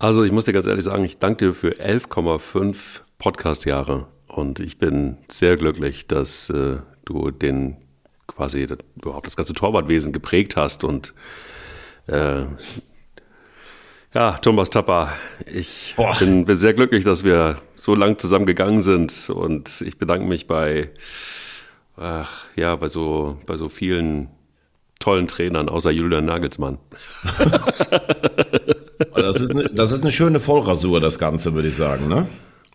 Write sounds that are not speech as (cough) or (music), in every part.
Also ich muss dir ganz ehrlich sagen, ich danke dir für 11,5 Podcast-Jahre. Und ich bin sehr glücklich, dass äh, du den quasi überhaupt das ganze Torwartwesen geprägt hast. Und äh, ja, Thomas Tapper, ich bin, bin, sehr glücklich, dass wir so lang zusammen gegangen sind. Und ich bedanke mich bei, ach, ja, bei so, bei so vielen tollen Trainern, außer Julian Nagelsmann. (laughs) das, ist eine, das ist eine schöne Vollrasur, das Ganze, würde ich sagen, ne?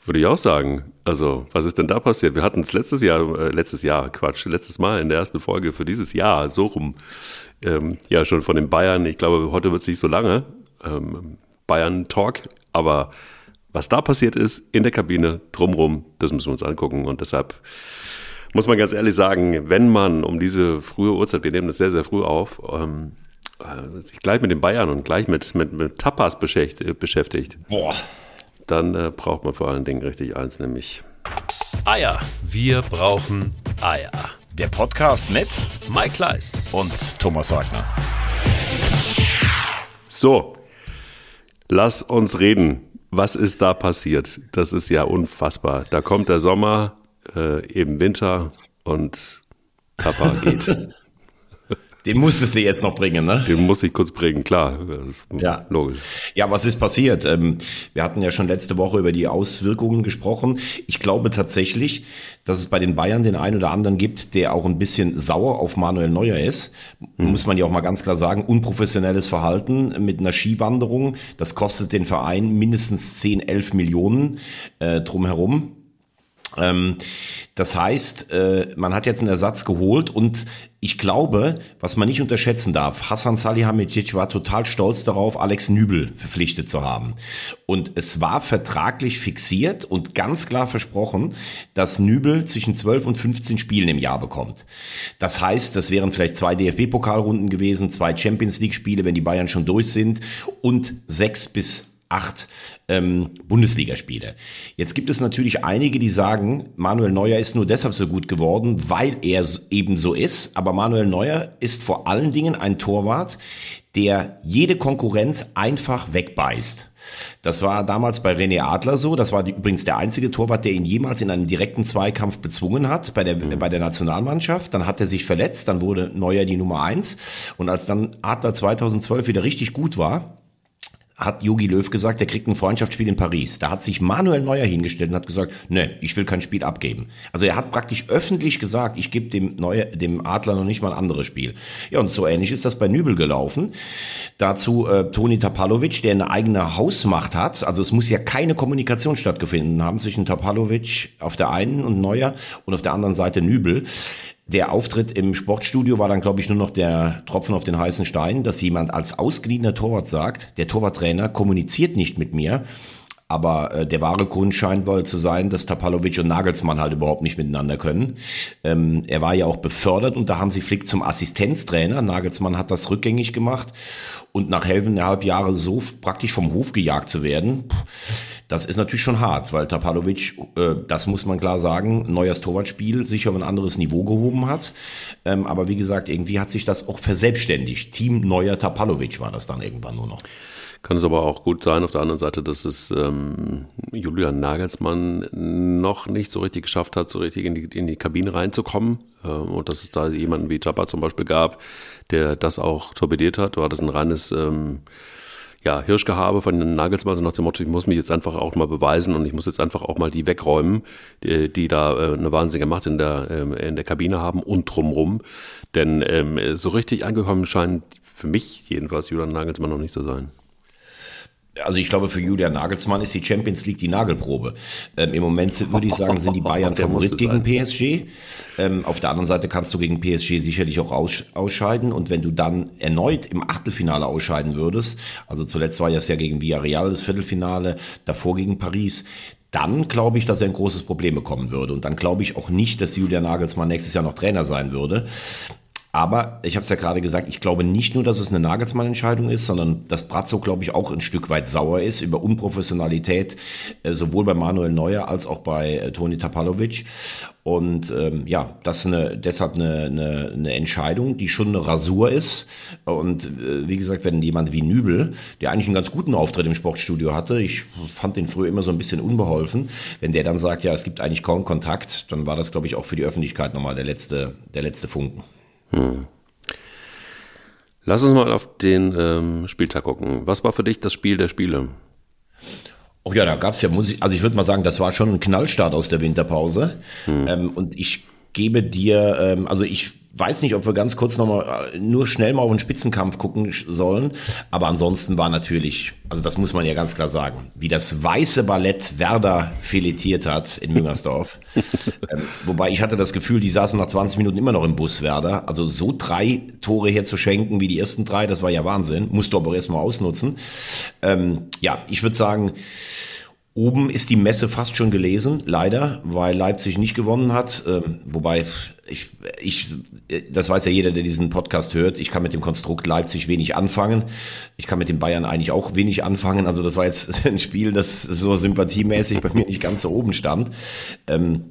Würde ich auch sagen. Also, was ist denn da passiert? Wir hatten es letztes Jahr, äh, letztes Jahr, Quatsch, letztes Mal in der ersten Folge für dieses Jahr, so rum, ähm, ja, schon von den Bayern. Ich glaube, heute wird es nicht so lange, ähm, Bayern-Talk, aber was da passiert ist in der Kabine, drumrum, das müssen wir uns angucken und deshalb muss man ganz ehrlich sagen, wenn man um diese frühe Uhrzeit, wir nehmen das sehr, sehr früh auf, ähm, äh, sich gleich mit den Bayern und gleich mit, mit, mit Tapas beschäftigt, Boah dann äh, braucht man vor allen Dingen richtig eins, nämlich Eier. Wir brauchen Eier. Der Podcast mit Mike Kleiss und Thomas Wagner. So, lass uns reden. Was ist da passiert? Das ist ja unfassbar. Da kommt der Sommer, äh, eben Winter und Kappa geht. (laughs) Den musstest du jetzt noch bringen, ne? Den muss ich kurz bringen, klar. Ja. Logisch. Ja, was ist passiert? Ähm, wir hatten ja schon letzte Woche über die Auswirkungen gesprochen. Ich glaube tatsächlich, dass es bei den Bayern den einen oder anderen gibt, der auch ein bisschen sauer auf Manuel Neuer ist. Mhm. Muss man ja auch mal ganz klar sagen. Unprofessionelles Verhalten mit einer Skiwanderung. Das kostet den Verein mindestens 10, 11 Millionen äh, drumherum. Ähm, das heißt, äh, man hat jetzt einen Ersatz geholt und ich glaube, was man nicht unterschätzen darf, Hassan Salihamidzic war total stolz darauf, Alex Nübel verpflichtet zu haben. Und es war vertraglich fixiert und ganz klar versprochen, dass Nübel zwischen 12 und 15 Spielen im Jahr bekommt. Das heißt, das wären vielleicht zwei DFB-Pokalrunden gewesen, zwei Champions League-Spiele, wenn die Bayern schon durch sind und sechs bis acht ähm, Bundesligaspiele. Jetzt gibt es natürlich einige, die sagen, Manuel Neuer ist nur deshalb so gut geworden, weil er eben so ist. Aber Manuel Neuer ist vor allen Dingen ein Torwart, der jede Konkurrenz einfach wegbeißt. Das war damals bei René Adler so. Das war die, übrigens der einzige Torwart, der ihn jemals in einem direkten Zweikampf bezwungen hat bei der, mhm. bei der Nationalmannschaft. Dann hat er sich verletzt, dann wurde Neuer die Nummer eins. Und als dann Adler 2012 wieder richtig gut war, hat Jogi Löw gesagt, er kriegt ein Freundschaftsspiel in Paris. Da hat sich Manuel Neuer hingestellt und hat gesagt, ne, ich will kein Spiel abgeben. Also er hat praktisch öffentlich gesagt, ich gebe dem Neuer, dem Adler noch nicht mal ein anderes Spiel. Ja, und so ähnlich ist das bei Nübel gelaufen. Dazu äh, Toni Tapalovic, der eine eigene Hausmacht hat. Also es muss ja keine Kommunikation stattgefunden haben zwischen Tapalovic auf der einen und Neuer und auf der anderen Seite Nübel. Der Auftritt im Sportstudio war dann, glaube ich, nur noch der Tropfen auf den heißen Stein, dass jemand als ausgeliehener Torwart sagt, der Torwarttrainer kommuniziert nicht mit mir. Aber äh, der wahre Grund scheint wohl zu sein, dass Tapalovic und Nagelsmann halt überhaupt nicht miteinander können. Ähm, er war ja auch befördert und da haben sie Flick zum Assistenztrainer. Nagelsmann hat das rückgängig gemacht und nach elfeinhalb Jahre so praktisch vom Hof gejagt zu werden. Das ist natürlich schon hart, weil Tapalovic, äh, das muss man klar sagen, neues Torwartspiel sicher auf ein anderes Niveau gehoben hat. Ähm, aber wie gesagt, irgendwie hat sich das auch verselbstständigt. Team neuer Tapalovic war das dann irgendwann nur noch. Kann es aber auch gut sein, auf der anderen Seite, dass es ähm, Julian Nagelsmann noch nicht so richtig geschafft hat, so richtig in die, in die Kabine reinzukommen. Äh, und dass es da jemanden wie Chapa zum Beispiel gab, der das auch torpediert hat. War das ein reines ähm, ja, Hirschgehabe von den Nagelsmann, so nach dem Motto, ich muss mich jetzt einfach auch mal beweisen und ich muss jetzt einfach auch mal die wegräumen, die, die da äh, eine wahnsinnige Macht in der, äh, in der Kabine haben und drumrum. Denn ähm, so richtig angekommen scheint für mich jedenfalls Julian Nagelsmann noch nicht zu sein. Also ich glaube, für Julian Nagelsmann ist die Champions League die Nagelprobe. Ähm, Im Moment würde ich sagen, sind die Bayern (laughs) Favorit gegen PSG. Ähm, auf der anderen Seite kannst du gegen PSG sicherlich auch aus, ausscheiden. Und wenn du dann erneut im Achtelfinale ausscheiden würdest, also zuletzt war es ja gegen Villarreal das Viertelfinale, davor gegen Paris, dann glaube ich, dass er ein großes Problem bekommen würde. Und dann glaube ich auch nicht, dass Julian Nagelsmann nächstes Jahr noch Trainer sein würde. Aber ich habe es ja gerade gesagt, ich glaube nicht nur, dass es eine Nagelsmann-Entscheidung ist, sondern dass Brazzo, glaube ich, auch ein Stück weit sauer ist über Unprofessionalität, äh, sowohl bei Manuel Neuer als auch bei äh, Toni Tapalovic. Und ähm, ja, das ist eine, deshalb eine, eine, eine Entscheidung, die schon eine Rasur ist. Und äh, wie gesagt, wenn jemand wie Nübel, der eigentlich einen ganz guten Auftritt im Sportstudio hatte, ich fand den früher immer so ein bisschen unbeholfen, wenn der dann sagt, ja, es gibt eigentlich kaum Kontakt, dann war das, glaube ich, auch für die Öffentlichkeit nochmal der letzte, der letzte Funken. Hm. Lass uns mal auf den ähm, Spieltag gucken. Was war für dich das Spiel der Spiele? Oh ja, da gab's ja Musik. Also ich würde mal sagen, das war schon ein Knallstart aus der Winterpause. Hm. Ähm, und ich gebe dir, ähm, also ich weiß nicht, ob wir ganz kurz nochmal äh, nur schnell mal auf den Spitzenkampf gucken sollen. Aber ansonsten war natürlich, also das muss man ja ganz klar sagen, wie das weiße Ballett Werder filetiert hat in (laughs) Müngersdorf. ähm, wobei ich hatte das Gefühl, die saßen nach 20 Minuten immer noch im Bus Werder. Also so drei Tore herzuschenken wie die ersten drei, das war ja Wahnsinn. Musst du aber erstmal ausnutzen. Ähm, ja, ich würde sagen, Oben ist die Messe fast schon gelesen, leider, weil Leipzig nicht gewonnen hat. Ähm, wobei ich, ich, das weiß ja jeder, der diesen Podcast hört. Ich kann mit dem Konstrukt Leipzig wenig anfangen. Ich kann mit den Bayern eigentlich auch wenig anfangen. Also das war jetzt (laughs) ein Spiel, das so sympathiemäßig bei mir nicht ganz so oben stand. Ähm,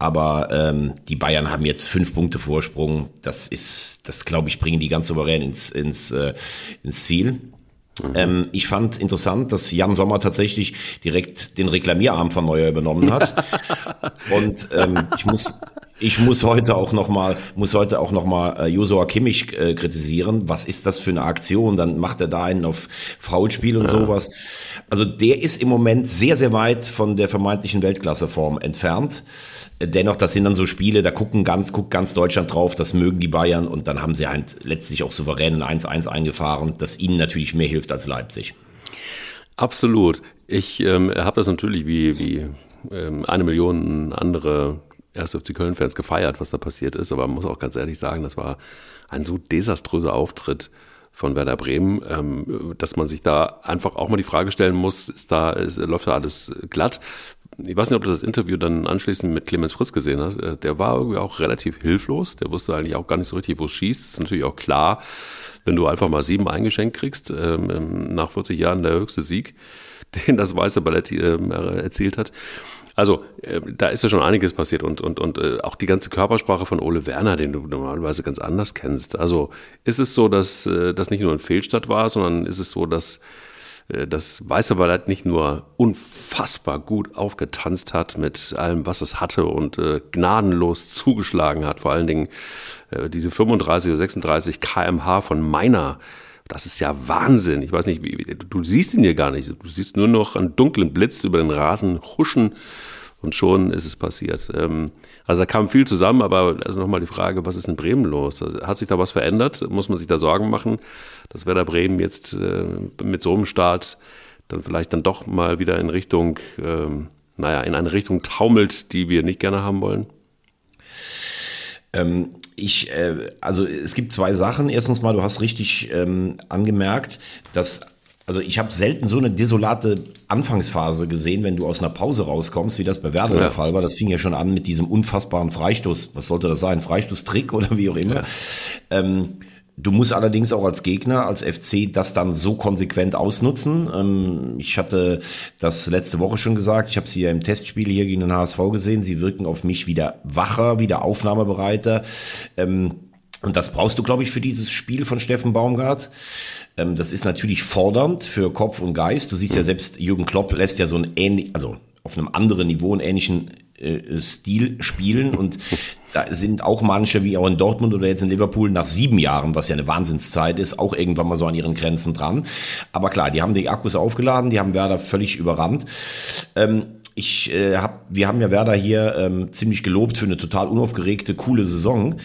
aber ähm, die Bayern haben jetzt fünf Punkte Vorsprung. Das ist, das glaube ich, bringen die ganz souverän ins, ins, äh, ins Ziel. Mhm. Ähm, ich fand interessant, dass Jan Sommer tatsächlich direkt den Reklamierarm von Neuer übernommen hat. (laughs) Und ähm, ich muss, ich muss heute auch noch mal, muss heute auch noch mal äh, Josua Kimmich äh, kritisieren. Was ist das für eine Aktion? Dann macht er da einen auf Foulspiel und ja. sowas. Also der ist im Moment sehr, sehr weit von der vermeintlichen Weltklasseform entfernt. Dennoch, das sind dann so Spiele, da gucken ganz, guckt ganz Deutschland drauf, das mögen die Bayern und dann haben sie halt letztlich auch souverän ein 1-1 eingefahren, das ihnen natürlich mehr hilft als Leipzig. Absolut. Ich ähm, habe das natürlich wie, wie ähm, eine Million andere 1. FC Köln-Fans gefeiert, was da passiert ist, aber man muss auch ganz ehrlich sagen, das war ein so desaströser Auftritt von Werder Bremen, ähm, dass man sich da einfach auch mal die Frage stellen muss, ist da, ist, läuft da alles glatt? Ich weiß nicht, ob du das Interview dann anschließend mit Clemens Fritz gesehen hast. Äh, der war irgendwie auch relativ hilflos. Der wusste eigentlich auch gar nicht so richtig, wo es schießt. Ist natürlich auch klar, wenn du einfach mal sieben eingeschenkt kriegst, ähm, nach 40 Jahren der höchste Sieg, (laughs) den das Weiße Ballett ähm, erzielt hat. Also äh, da ist ja schon einiges passiert und, und, und äh, auch die ganze Körpersprache von Ole Werner, den du normalerweise ganz anders kennst. Also ist es so, dass äh, das nicht nur ein Fehlstart war, sondern ist es so, dass äh, das Weiße Ballett nicht nur unfassbar gut aufgetanzt hat mit allem, was es hatte und äh, gnadenlos zugeschlagen hat. Vor allen Dingen äh, diese 35 oder 36 kmh von meiner das ist ja Wahnsinn. Ich weiß nicht, du siehst ihn hier gar nicht. Du siehst nur noch einen dunklen Blitz über den Rasen huschen und schon ist es passiert. Ähm, also da kam viel zusammen, aber also nochmal die Frage, was ist in Bremen los? Also hat sich da was verändert? Muss man sich da Sorgen machen, dass Werder Bremen jetzt äh, mit so einem Start dann vielleicht dann doch mal wieder in Richtung, ähm, naja, in eine Richtung taumelt, die wir nicht gerne haben wollen? Ähm, ich, äh, also es gibt zwei Sachen. Erstens mal, du hast richtig ähm, angemerkt, dass also ich habe selten so eine desolate Anfangsphase gesehen, wenn du aus einer Pause rauskommst, wie das bei Werder ja. der Fall war. Das fing ja schon an mit diesem unfassbaren Freistoß. Was sollte das sein? Freistoßtrick oder wie auch immer. Ja. Ähm, Du musst allerdings auch als Gegner, als FC, das dann so konsequent ausnutzen. Ähm, ich hatte das letzte Woche schon gesagt. Ich habe sie ja im Testspiel hier gegen den HSV gesehen. Sie wirken auf mich wieder wacher, wieder aufnahmebereiter. Ähm, und das brauchst du, glaube ich, für dieses Spiel von Steffen Baumgart. Ähm, das ist natürlich fordernd für Kopf und Geist. Du siehst ja selbst, Jürgen Klopp lässt ja so ein ähnlich, also auf einem anderen Niveau einen ähnlichen äh, Stil spielen und da sind auch manche, wie auch in Dortmund oder jetzt in Liverpool, nach sieben Jahren, was ja eine Wahnsinnszeit ist, auch irgendwann mal so an ihren Grenzen dran. Aber klar, die haben die Akkus aufgeladen, die haben Werder völlig überrannt. Ähm, ich äh, hab, wir haben ja Werder hier ähm, ziemlich gelobt für eine total unaufgeregte, coole Saison.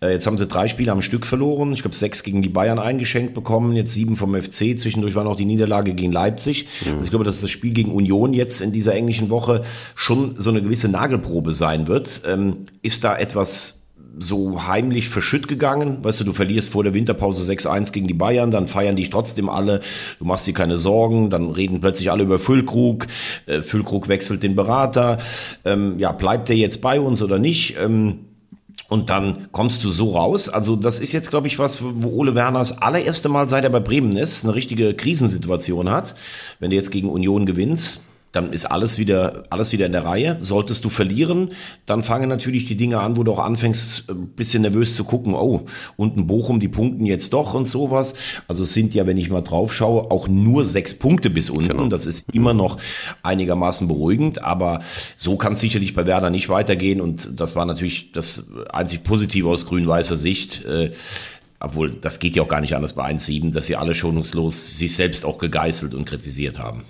Äh, jetzt haben sie drei Spiele am Stück verloren. Ich glaube, sechs gegen die Bayern eingeschenkt bekommen, jetzt sieben vom FC. Zwischendurch war noch die Niederlage gegen Leipzig. Mhm. Also ich glaube, dass das Spiel gegen Union jetzt in dieser englischen Woche schon so eine gewisse Nagelprobe sein wird. Ähm, ist da etwas so heimlich verschütt gegangen. Weißt du, du verlierst vor der Winterpause 6-1 gegen die Bayern, dann feiern dich trotzdem alle, du machst dir keine Sorgen, dann reden plötzlich alle über Füllkrug, äh, Füllkrug wechselt den Berater, ähm, ja, bleibt der jetzt bei uns oder nicht? Ähm, Und dann kommst du so raus. Also das ist jetzt, glaube ich, was, wo Ole Werner das allererste Mal, seit er bei Bremen ist, eine richtige Krisensituation hat. Wenn du jetzt gegen Union gewinnst, dann ist alles wieder, alles wieder in der Reihe. Solltest du verlieren, dann fangen natürlich die Dinge an, wo du auch anfängst, ein bisschen nervös zu gucken, oh, unten Bochum, die punkten jetzt doch und sowas. Also es sind ja, wenn ich mal drauf schaue, auch nur sechs Punkte bis unten. Genau. Das ist immer noch einigermaßen beruhigend, aber so kann es sicherlich bei Werder nicht weitergehen und das war natürlich das einzig Positive aus grün-weißer Sicht. Äh, obwohl, das geht ja auch gar nicht anders bei 1-7, dass sie alle schonungslos sich selbst auch gegeißelt und kritisiert haben.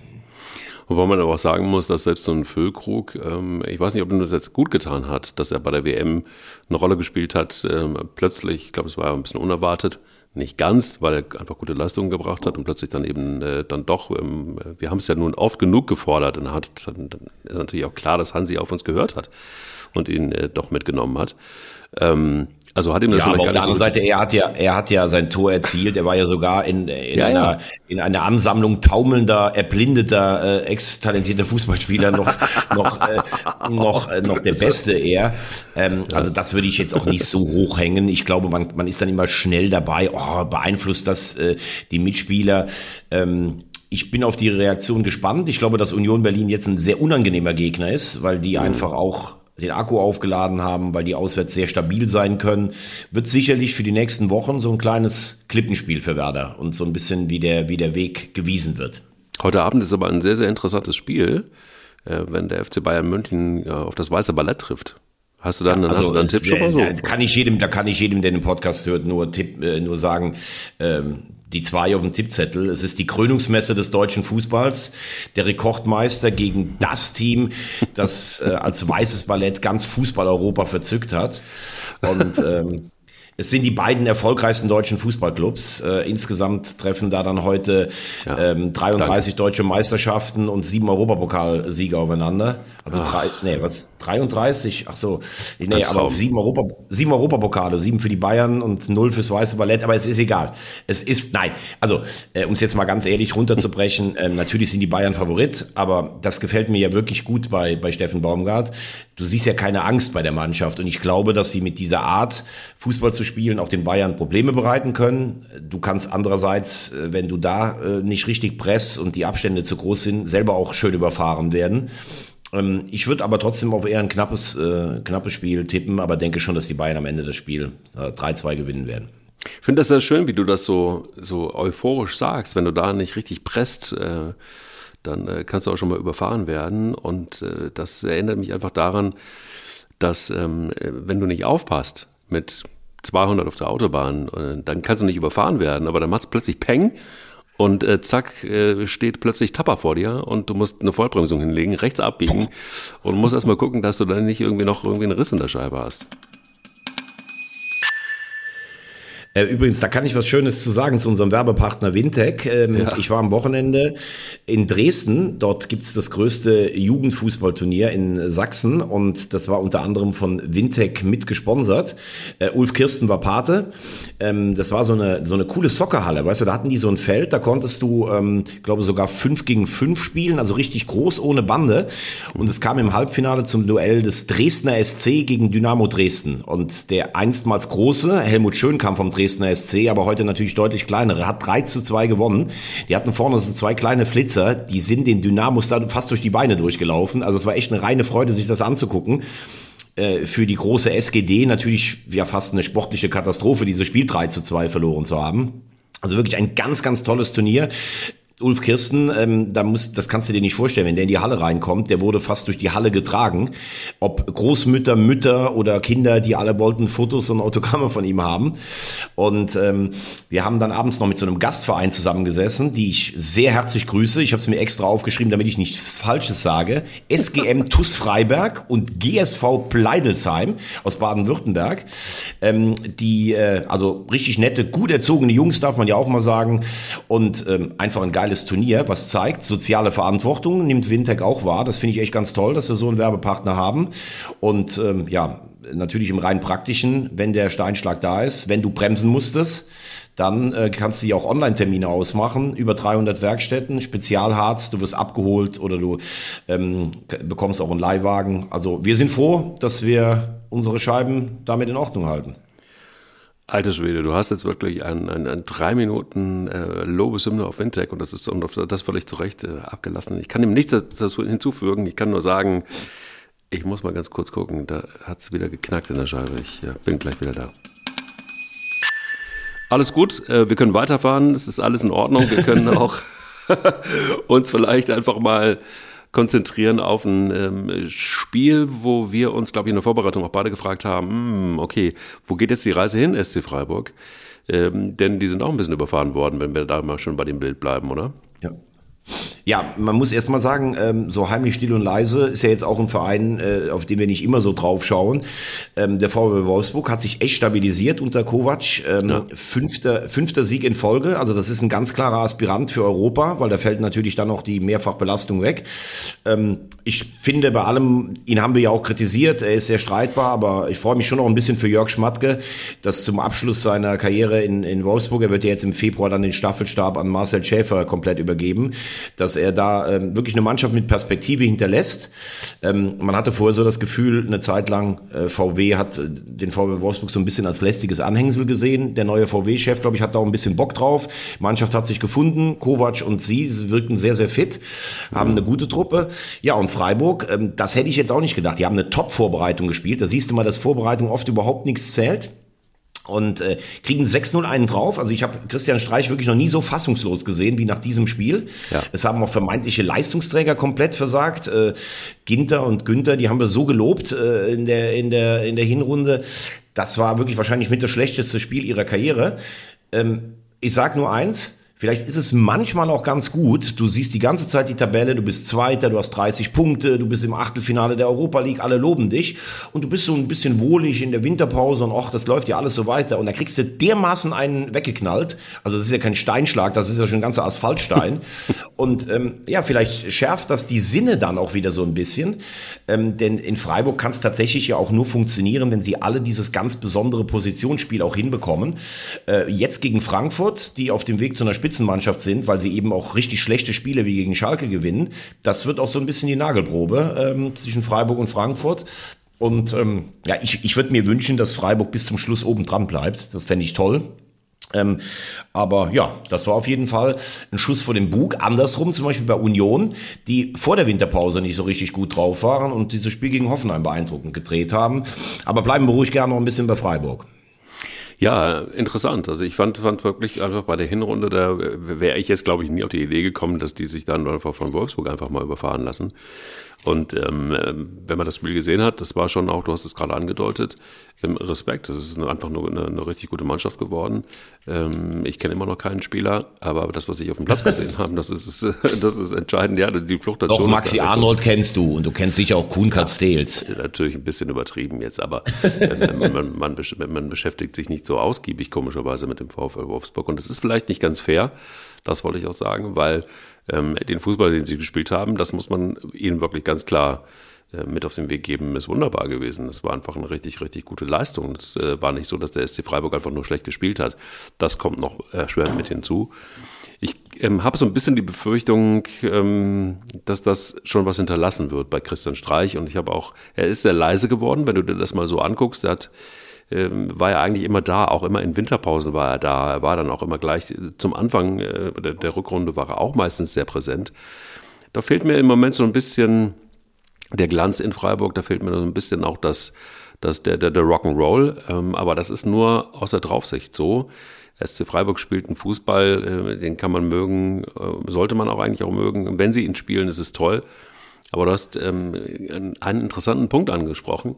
Wobei man aber auch sagen muss, dass selbst so ein Füllkrug, ähm, ich weiß nicht, ob ihm das jetzt gut getan hat, dass er bei der WM eine Rolle gespielt hat, ähm, plötzlich, ich glaube, es war ein bisschen unerwartet, nicht ganz, weil er einfach gute Leistungen gebracht hat und plötzlich dann eben äh, dann doch, ähm, wir haben es ja nun oft genug gefordert und hat, dann ist natürlich auch klar, dass Hansi auf uns gehört hat und ihn äh, doch mitgenommen hat. Ähm, also hat ihm das ja, aber auf der anderen Seite, er hat ja, er hat ja sein Tor erzielt. Er war ja sogar in, in ja, einer, ja. in einer Ansammlung taumelnder, erblindeter, äh, ex-talentierter Fußballspieler noch, (laughs) noch, äh, noch, äh, noch der Beste er. Ähm, ja. Also das würde ich jetzt auch nicht so hoch hängen. Ich glaube, man, man ist dann immer schnell dabei. Oh, beeinflusst das äh, die Mitspieler? Ähm, ich bin auf die Reaktion gespannt. Ich glaube, dass Union Berlin jetzt ein sehr unangenehmer Gegner ist, weil die mhm. einfach auch den Akku aufgeladen haben, weil die auswärts sehr stabil sein können, wird sicherlich für die nächsten Wochen so ein kleines Klippenspiel für Werder und so ein bisschen wie der, wie der Weg gewiesen wird. Heute Abend ist aber ein sehr, sehr interessantes Spiel, äh, wenn der FC Bayern München auf das weiße Ballett trifft. Hast du dann, ja, also hast du dann Tipp schon mal so? Da kann ich jedem, da kann ich jedem, der den Podcast hört, nur Tipp, äh, nur sagen, ähm, die zwei auf dem Tippzettel. Es ist die Krönungsmesse des deutschen Fußballs. Der Rekordmeister gegen das Team, das äh, als weißes Ballett ganz Fußball-Europa verzückt hat. Und ähm, es sind die beiden erfolgreichsten deutschen Fußballclubs. Äh, insgesamt treffen da dann heute ja, ähm, 33 danke. deutsche Meisterschaften und sieben Europapokalsieger aufeinander. Also Ach. drei, nee, was? 33? Ach so. Nee, aber sieben, Europa, sieben Europapokale, sieben für die Bayern und null fürs Weiße Ballett, aber es ist egal. Es ist, nein, also, äh, um es jetzt mal ganz ehrlich runterzubrechen, (laughs) äh, natürlich sind die Bayern Favorit, aber das gefällt mir ja wirklich gut bei, bei Steffen Baumgart. Du siehst ja keine Angst bei der Mannschaft und ich glaube, dass sie mit dieser Art, Fußball zu spielen, auch den Bayern Probleme bereiten können. Du kannst andererseits, äh, wenn du da äh, nicht richtig presst und die Abstände zu groß sind, selber auch schön überfahren werden. Ähm, ich würde aber trotzdem auf eher ein knappes, äh, knappes Spiel tippen, aber denke schon, dass die Bayern am Ende das Spiel 3-2 gewinnen werden. Ich finde das sehr schön, wie du das so, so euphorisch sagst. Wenn du da nicht richtig presst, äh, dann äh, kannst du auch schon mal überfahren werden. Und äh, das erinnert mich einfach daran, dass ähm, wenn du nicht aufpasst mit 200 auf der Autobahn, äh, dann kannst du nicht überfahren werden, aber dann macht es plötzlich Peng und äh, zack äh, steht plötzlich Tapper vor dir und du musst eine Vollbremsung hinlegen, rechts abbiegen und musst erstmal gucken, dass du dann nicht irgendwie noch irgendwie einen Riss in der Scheibe hast. Übrigens, da kann ich was Schönes zu sagen zu unserem Werbepartner Wintec. Ähm, ja. Ich war am Wochenende in Dresden. Dort gibt es das größte Jugendfußballturnier in Sachsen und das war unter anderem von Wintec mitgesponsert. Äh, Ulf Kirsten war Pate. Ähm, das war so eine, so eine coole Soccerhalle. Weißt du, da hatten die so ein Feld, da konntest du, ähm, glaube sogar fünf gegen fünf spielen, also richtig groß ohne Bande. Und es kam im Halbfinale zum Duell des Dresdner SC gegen Dynamo Dresden. Und der einstmals große Helmut Schön kam vom Dresden Dresdner SC, aber heute natürlich deutlich kleinere, hat 3 zu 2 gewonnen. Die hatten vorne so zwei kleine Flitzer, die sind den Dynamos da fast durch die Beine durchgelaufen. Also es war echt eine reine Freude, sich das anzugucken äh, für die große SGD natürlich ja fast eine sportliche Katastrophe, dieses Spiel 3 zu 2 verloren zu haben. Also wirklich ein ganz, ganz tolles Turnier. Ulf Kirsten, ähm, da muss, das kannst du dir nicht vorstellen, wenn der in die Halle reinkommt, der wurde fast durch die Halle getragen. Ob Großmütter, Mütter oder Kinder, die alle wollten Fotos und Autogramme von ihm haben. Und ähm, wir haben dann abends noch mit so einem Gastverein zusammengesessen, die ich sehr herzlich grüße. Ich habe es mir extra aufgeschrieben, damit ich nichts Falsches sage. SGM (laughs) TUS Freiberg und GSV Pleidelsheim aus Baden-Württemberg. Ähm, die, äh, also richtig nette, gut erzogene Jungs, darf man ja auch mal sagen. Und ähm, einfach ein geiles geiles Turnier, was zeigt, soziale Verantwortung nimmt Wintec auch wahr. Das finde ich echt ganz toll, dass wir so einen Werbepartner haben. Und ähm, ja, natürlich im rein praktischen, wenn der Steinschlag da ist, wenn du bremsen musstest, dann äh, kannst du ja auch Online-Termine ausmachen, über 300 Werkstätten, Spezialharz, du wirst abgeholt oder du ähm, bekommst auch einen Leihwagen. Also wir sind froh, dass wir unsere Scheiben damit in Ordnung halten. Alter Schwede, du hast jetzt wirklich ein, ein, ein drei Minuten äh, Lobeshymne auf Windtech und das ist und das völlig zu Recht äh, abgelassen. Ich kann ihm nichts dazu hinzufügen. Ich kann nur sagen, ich muss mal ganz kurz gucken. Da hat es wieder geknackt in der Scheibe. Ich ja, bin gleich wieder da. Alles gut, äh, wir können weiterfahren. Es ist alles in Ordnung. Wir können (laughs) auch (laughs) uns vielleicht einfach mal konzentrieren auf ein ähm, Spiel, wo wir uns, glaube ich, in der Vorbereitung auch beide gefragt haben, hm, okay, wo geht jetzt die Reise hin, SC Freiburg? Ähm, denn die sind auch ein bisschen überfahren worden, wenn wir da mal schon bei dem Bild bleiben, oder? Ja. Ja, man muss erst mal sagen, ähm, so heimlich still und leise ist ja jetzt auch ein Verein, äh, auf den wir nicht immer so drauf schauen. Ähm, der VW Wolfsburg hat sich echt stabilisiert unter Kovac. Ähm, ja. fünfter, fünfter Sieg in Folge, also das ist ein ganz klarer Aspirant für Europa, weil da fällt natürlich dann noch die Mehrfachbelastung weg. Ich finde bei allem, ihn haben wir ja auch kritisiert, er ist sehr streitbar, aber ich freue mich schon noch ein bisschen für Jörg Schmatke, dass zum Abschluss seiner Karriere in, in Wolfsburg, er wird ja jetzt im Februar dann den Staffelstab an Marcel Schäfer komplett übergeben, dass er da ähm, wirklich eine Mannschaft mit Perspektive hinterlässt. Ähm, man hatte vorher so das Gefühl, eine Zeit lang, äh, VW hat äh, den VW Wolfsburg so ein bisschen als lästiges Anhängsel gesehen. Der neue VW-Chef, glaube ich, hat da auch ein bisschen Bock drauf. Mannschaft hat sich gefunden. Kovac und sie, sie wirken sehr, sehr fit, haben eine gute Truppe. Ja, und Freiburg, ähm, das hätte ich jetzt auch nicht gedacht. Die haben eine Top-Vorbereitung gespielt. Da siehst du mal, dass Vorbereitung oft überhaupt nichts zählt und äh, kriegen 6-0 einen drauf. Also ich habe Christian Streich wirklich noch nie so fassungslos gesehen wie nach diesem Spiel. Ja. Es haben auch vermeintliche Leistungsträger komplett versagt. Äh, Ginter und Günther, die haben wir so gelobt äh, in, der, in, der, in der Hinrunde. Das war wirklich wahrscheinlich mit das schlechteste Spiel ihrer Karriere. Ähm, ich sag nur eins, Vielleicht ist es manchmal auch ganz gut. Du siehst die ganze Zeit die Tabelle, du bist Zweiter, du hast 30 Punkte, du bist im Achtelfinale der Europa League, alle loben dich und du bist so ein bisschen wohlig in der Winterpause und ach, das läuft ja alles so weiter und da kriegst du dermaßen einen weggeknallt. Also das ist ja kein Steinschlag, das ist ja schon ein ganzer Asphaltstein. (laughs) und ähm, ja, vielleicht schärft das die Sinne dann auch wieder so ein bisschen, ähm, denn in Freiburg kann es tatsächlich ja auch nur funktionieren, wenn sie alle dieses ganz besondere Positionsspiel auch hinbekommen. Äh, jetzt gegen Frankfurt, die auf dem Weg zu einer Spiel Spitzenmannschaft sind, weil sie eben auch richtig schlechte Spiele wie gegen Schalke gewinnen. Das wird auch so ein bisschen die Nagelprobe ähm, zwischen Freiburg und Frankfurt. Und ähm, ja, ich, ich würde mir wünschen, dass Freiburg bis zum Schluss oben dran bleibt. Das fände ich toll. Ähm, aber ja, das war auf jeden Fall ein Schuss vor dem Bug. Andersrum zum Beispiel bei Union, die vor der Winterpause nicht so richtig gut drauf waren und dieses Spiel gegen Hoffenheim beeindruckend gedreht haben. Aber bleiben wir ruhig gerne noch ein bisschen bei Freiburg. Ja, interessant. Also ich fand, fand wirklich einfach bei der Hinrunde, da wäre ich jetzt, glaube ich, nie auf die Idee gekommen, dass die sich dann einfach von Wolfsburg einfach mal überfahren lassen. Und ähm, wenn man das Spiel gesehen hat, das war schon auch, du hast es gerade angedeutet, Respekt. Das ist einfach nur eine, eine, richtig gute Mannschaft geworden. Ähm, ich kenne immer noch keinen Spieler, aber das, was ich auf dem Platz (laughs) gesehen habe, das ist, (laughs) das ist entscheidend. Ja, die Fluchtation. Doch, Maxi Arnold kennst du und du kennst sicher auch Kuhn Katstels. Ja, natürlich ein bisschen übertrieben jetzt, aber (laughs) äh, man, man, man, man beschäftigt sich nicht so ausgiebig, komischerweise, mit dem VfL Wolfsburg. Und das ist vielleicht nicht ganz fair, das wollte ich auch sagen, weil ähm, den Fußball, den sie gespielt haben, das muss man ihnen wirklich ganz klar äh, mit auf den Weg geben, ist wunderbar gewesen. Es war einfach eine richtig, richtig gute Leistung. Es äh, war nicht so, dass der SC Freiburg einfach nur schlecht gespielt hat. Das kommt noch schwer mit hinzu. Ich ähm, habe so ein bisschen die Befürchtung, ähm, dass das schon was hinterlassen wird bei Christian Streich. Und ich habe auch, er ist sehr leise geworden, wenn du dir das mal so anguckst. Er hat ähm, war er eigentlich immer da, auch immer in Winterpausen war er da. Er war dann auch immer gleich zum Anfang äh, der, der Rückrunde war er auch meistens sehr präsent. Da fehlt mir im Moment so ein bisschen der Glanz in Freiburg, da fehlt mir so ein bisschen auch das, das der, der, der Rock'n'Roll. Ähm, aber das ist nur aus der Draufsicht so. SC Freiburg spielt einen Fußball, äh, den kann man mögen, äh, sollte man auch eigentlich auch mögen. Wenn sie ihn spielen, ist es toll. Aber du hast ähm, einen interessanten Punkt angesprochen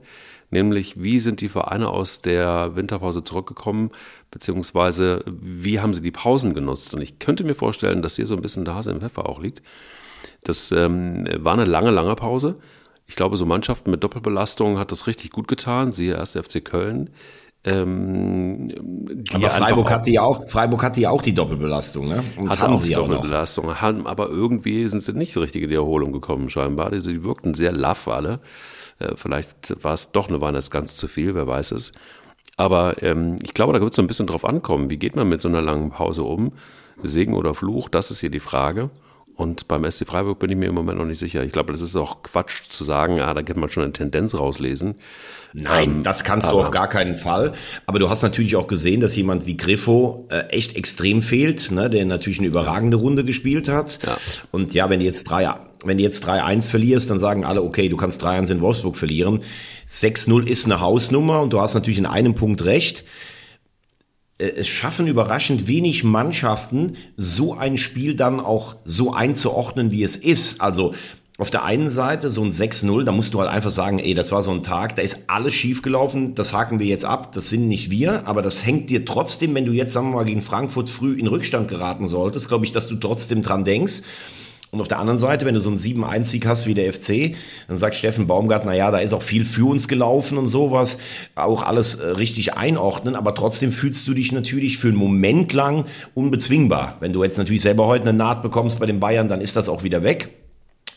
nämlich wie sind die Vereine aus der Winterpause zurückgekommen, beziehungsweise wie haben sie die Pausen genutzt. Und ich könnte mir vorstellen, dass hier so ein bisschen der Hase im Pfeffer auch liegt. Das ähm, war eine lange, lange Pause. Ich glaube, so Mannschaften mit Doppelbelastung hat das richtig gut getan. Siehe erst FC Köln. Ähm, aber Freiburg hat sie auch, Freiburg hat sie auch die Doppelbelastung, ne? Und hatte auch die Doppelbelastung, haben, aber irgendwie sind sie nicht richtig in die Erholung gekommen, scheinbar. Die, die wirkten sehr laff alle. Äh, vielleicht war es doch eine Weihnachtsgans zu viel, wer weiß es. Aber ähm, ich glaube, da wird es so ein bisschen drauf ankommen. Wie geht man mit so einer langen Pause um? Segen oder Fluch, das ist hier die Frage. Und beim SC Freiburg bin ich mir im Moment noch nicht sicher. Ich glaube, das ist auch Quatsch zu sagen, ah, da kann man schon eine Tendenz rauslesen. Nein, ähm, das kannst du auf gar keinen Fall. Aber du hast natürlich auch gesehen, dass jemand wie Griffo äh, echt extrem fehlt, ne, der natürlich eine überragende Runde gespielt hat. Ja. Und ja, wenn du jetzt drei, wenn du jetzt 3-1 verlierst, dann sagen alle, okay, du kannst 3-1 in Wolfsburg verlieren. 6-0 ist eine Hausnummer und du hast natürlich in einem Punkt recht. Äh, es schaffen überraschend wenig Mannschaften, so ein Spiel dann auch so einzuordnen, wie es ist. Also auf der einen Seite so ein 6-0, da musst du halt einfach sagen, ey, das war so ein Tag, da ist alles schiefgelaufen, das haken wir jetzt ab, das sind nicht wir, aber das hängt dir trotzdem, wenn du jetzt, sagen wir mal, gegen Frankfurt früh in Rückstand geraten solltest, glaube ich, dass du trotzdem dran denkst. Und auf der anderen Seite, wenn du so einen 7-1-Sieg hast wie der FC, dann sagt Steffen Baumgart, na ja, da ist auch viel für uns gelaufen und sowas, auch alles äh, richtig einordnen, aber trotzdem fühlst du dich natürlich für einen Moment lang unbezwingbar. Wenn du jetzt natürlich selber heute eine Naht bekommst bei den Bayern, dann ist das auch wieder weg.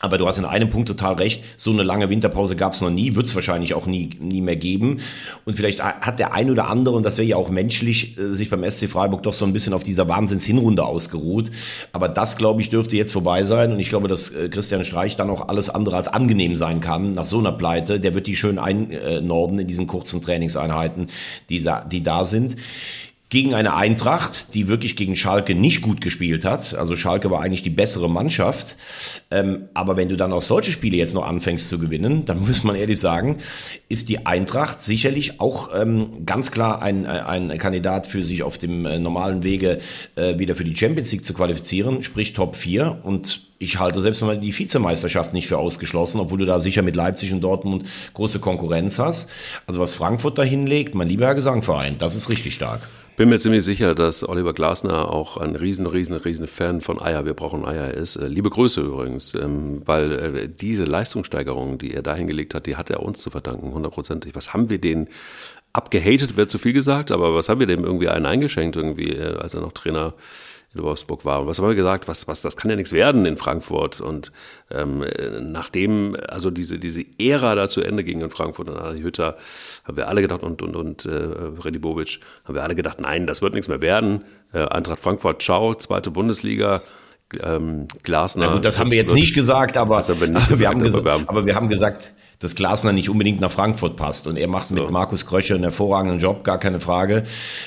Aber du hast in einem Punkt total recht. So eine lange Winterpause gab es noch nie, wird es wahrscheinlich auch nie, nie mehr geben. Und vielleicht hat der ein oder andere, und das wäre ja auch menschlich, äh, sich beim SC Freiburg doch so ein bisschen auf dieser Wahnsinns-Hinrunde ausgeruht. Aber das, glaube ich, dürfte jetzt vorbei sein. Und ich glaube, dass äh, Christian Streich dann auch alles andere als angenehm sein kann nach so einer Pleite. Der wird die schön einnorden in diesen kurzen Trainingseinheiten, die da sind gegen eine Eintracht, die wirklich gegen Schalke nicht gut gespielt hat. Also Schalke war eigentlich die bessere Mannschaft. Ähm, aber wenn du dann auch solche Spiele jetzt noch anfängst zu gewinnen, dann (laughs) muss man ehrlich sagen, ist die Eintracht sicherlich auch ähm, ganz klar ein, ein Kandidat für sich auf dem äh, normalen Wege äh, wieder für die Champions League zu qualifizieren, sprich Top 4. Und ich halte selbst mal die Vizemeisterschaft nicht für ausgeschlossen, obwohl du da sicher mit Leipzig und Dortmund große Konkurrenz hast. Also was Frankfurt da hinlegt, mein lieber Herr Gesangverein, das ist richtig stark. Bin mir ziemlich sicher, dass Oliver Glasner auch ein riesen, riesen, riesen Fan von Eier, wir brauchen Eier ist. Äh, liebe Grüße übrigens, ähm, weil äh, diese Leistungssteigerung, die er da hingelegt hat, die hat er uns zu verdanken, hundertprozentig. Was haben wir den abgehatet, wird zu viel gesagt, aber was haben wir dem irgendwie einen eingeschenkt, irgendwie, äh, als er noch Trainer in Wolfsburg war. Und was haben wir gesagt? Was, was, das kann ja nichts werden in Frankfurt. Und ähm, nachdem also diese, diese Ära da zu Ende ging in Frankfurt und Adi Hütter, haben wir alle gedacht, und, und, und äh, Freddy Bobic, haben wir alle gedacht, nein, das wird nichts mehr werden. Äh, Eintracht Frankfurt, ciao, zweite Bundesliga. Ähm, Glasner. Na gut, das haben wir jetzt nicht gesagt, aber, wir, nicht (laughs) gesagt, wir haben gesagt, aber wir haben gesagt, dass Glasner nicht unbedingt nach Frankfurt passt. Und er macht so. mit Markus Kröcher einen hervorragenden Job, gar keine Frage.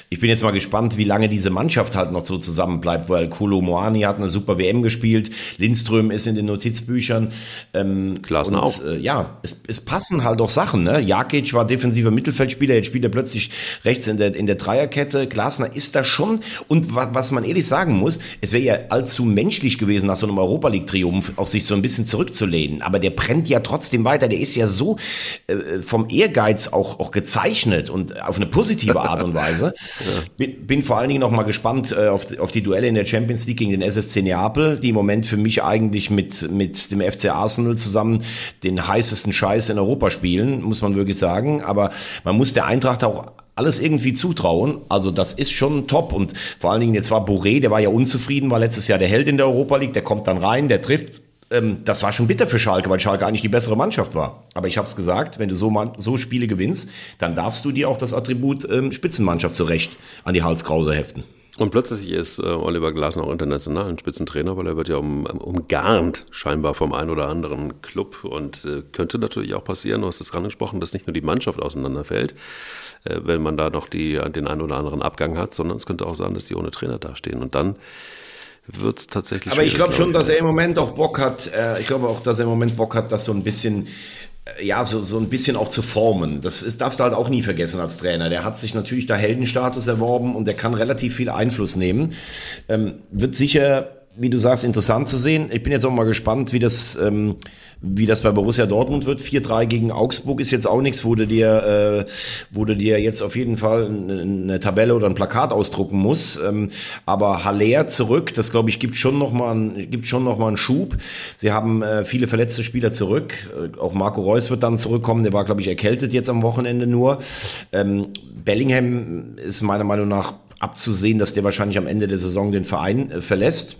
Ich bin jetzt mal gespannt, wie lange diese Mannschaft halt noch so zusammenbleibt, weil Kolo Moani hat eine super WM gespielt, Lindström ist in den Notizbüchern. Ähm, Glasner und, auch. Äh, ja, es, es passen halt auch Sachen. Ne? Jakic war defensiver Mittelfeldspieler, jetzt spielt er plötzlich rechts in der, in der Dreierkette. Glasner ist da schon. Und wa was man ehrlich sagen muss, es wäre ja allzu menschlich gewesen, nach so einem Europa League-Triumph auch sich so ein bisschen zurückzulehnen. Aber der brennt ja trotzdem weiter, der ist ja so äh, vom Ehrgeiz auch, auch gezeichnet und auf eine positive Art und Weise. (laughs) ja. bin, bin vor allen Dingen noch mal gespannt äh, auf, auf die Duelle in der Champions League gegen den SSC Neapel, die im Moment für mich eigentlich mit, mit dem FC Arsenal zusammen den heißesten Scheiß in Europa spielen, muss man wirklich sagen. Aber man muss der Eintracht auch alles irgendwie zutrauen. Also das ist schon top. Und vor allen Dingen, jetzt war Boré, der war ja unzufrieden, war letztes Jahr der Held in der Europa League, der kommt dann rein, der trifft ähm, das war schon bitter für Schalke, weil Schalke eigentlich die bessere Mannschaft war. Aber ich habe es gesagt, wenn du so, so Spiele gewinnst, dann darfst du dir auch das Attribut ähm, Spitzenmannschaft zurecht an die Halskrause heften. Und plötzlich ist äh, Oliver Glasner auch international ein Spitzentrainer, weil er wird ja um, umgarnt scheinbar vom einen oder anderen Club und äh, könnte natürlich auch passieren, du hast es angesprochen, dass nicht nur die Mannschaft auseinanderfällt, äh, wenn man da noch die, den einen oder anderen Abgang hat, sondern es könnte auch sein, dass die ohne Trainer dastehen. Und dann wird es tatsächlich. Aber ich glaube schon, dass er im Moment auch Bock hat. Äh, ich glaube auch, dass er im Moment Bock hat, das so ein bisschen äh, ja, so, so ein bisschen auch zu formen. Das ist, darfst du halt auch nie vergessen als Trainer. Der hat sich natürlich da Heldenstatus erworben und der kann relativ viel Einfluss nehmen. Ähm, wird sicher wie du sagst, interessant zu sehen. Ich bin jetzt auch mal gespannt, wie das, ähm, wie das bei Borussia Dortmund wird. 4-3 gegen Augsburg ist jetzt auch nichts, wo du dir, äh, wo du dir jetzt auf jeden Fall eine Tabelle oder ein Plakat ausdrucken musst. Ähm, aber Haller zurück, das glaube ich gibt schon noch mal, einen, gibt schon noch mal einen Schub. Sie haben äh, viele verletzte Spieler zurück. Äh, auch Marco Reus wird dann zurückkommen. Der war glaube ich erkältet jetzt am Wochenende nur. Ähm, Bellingham ist meiner Meinung nach abzusehen, dass der wahrscheinlich am Ende der Saison den Verein äh, verlässt.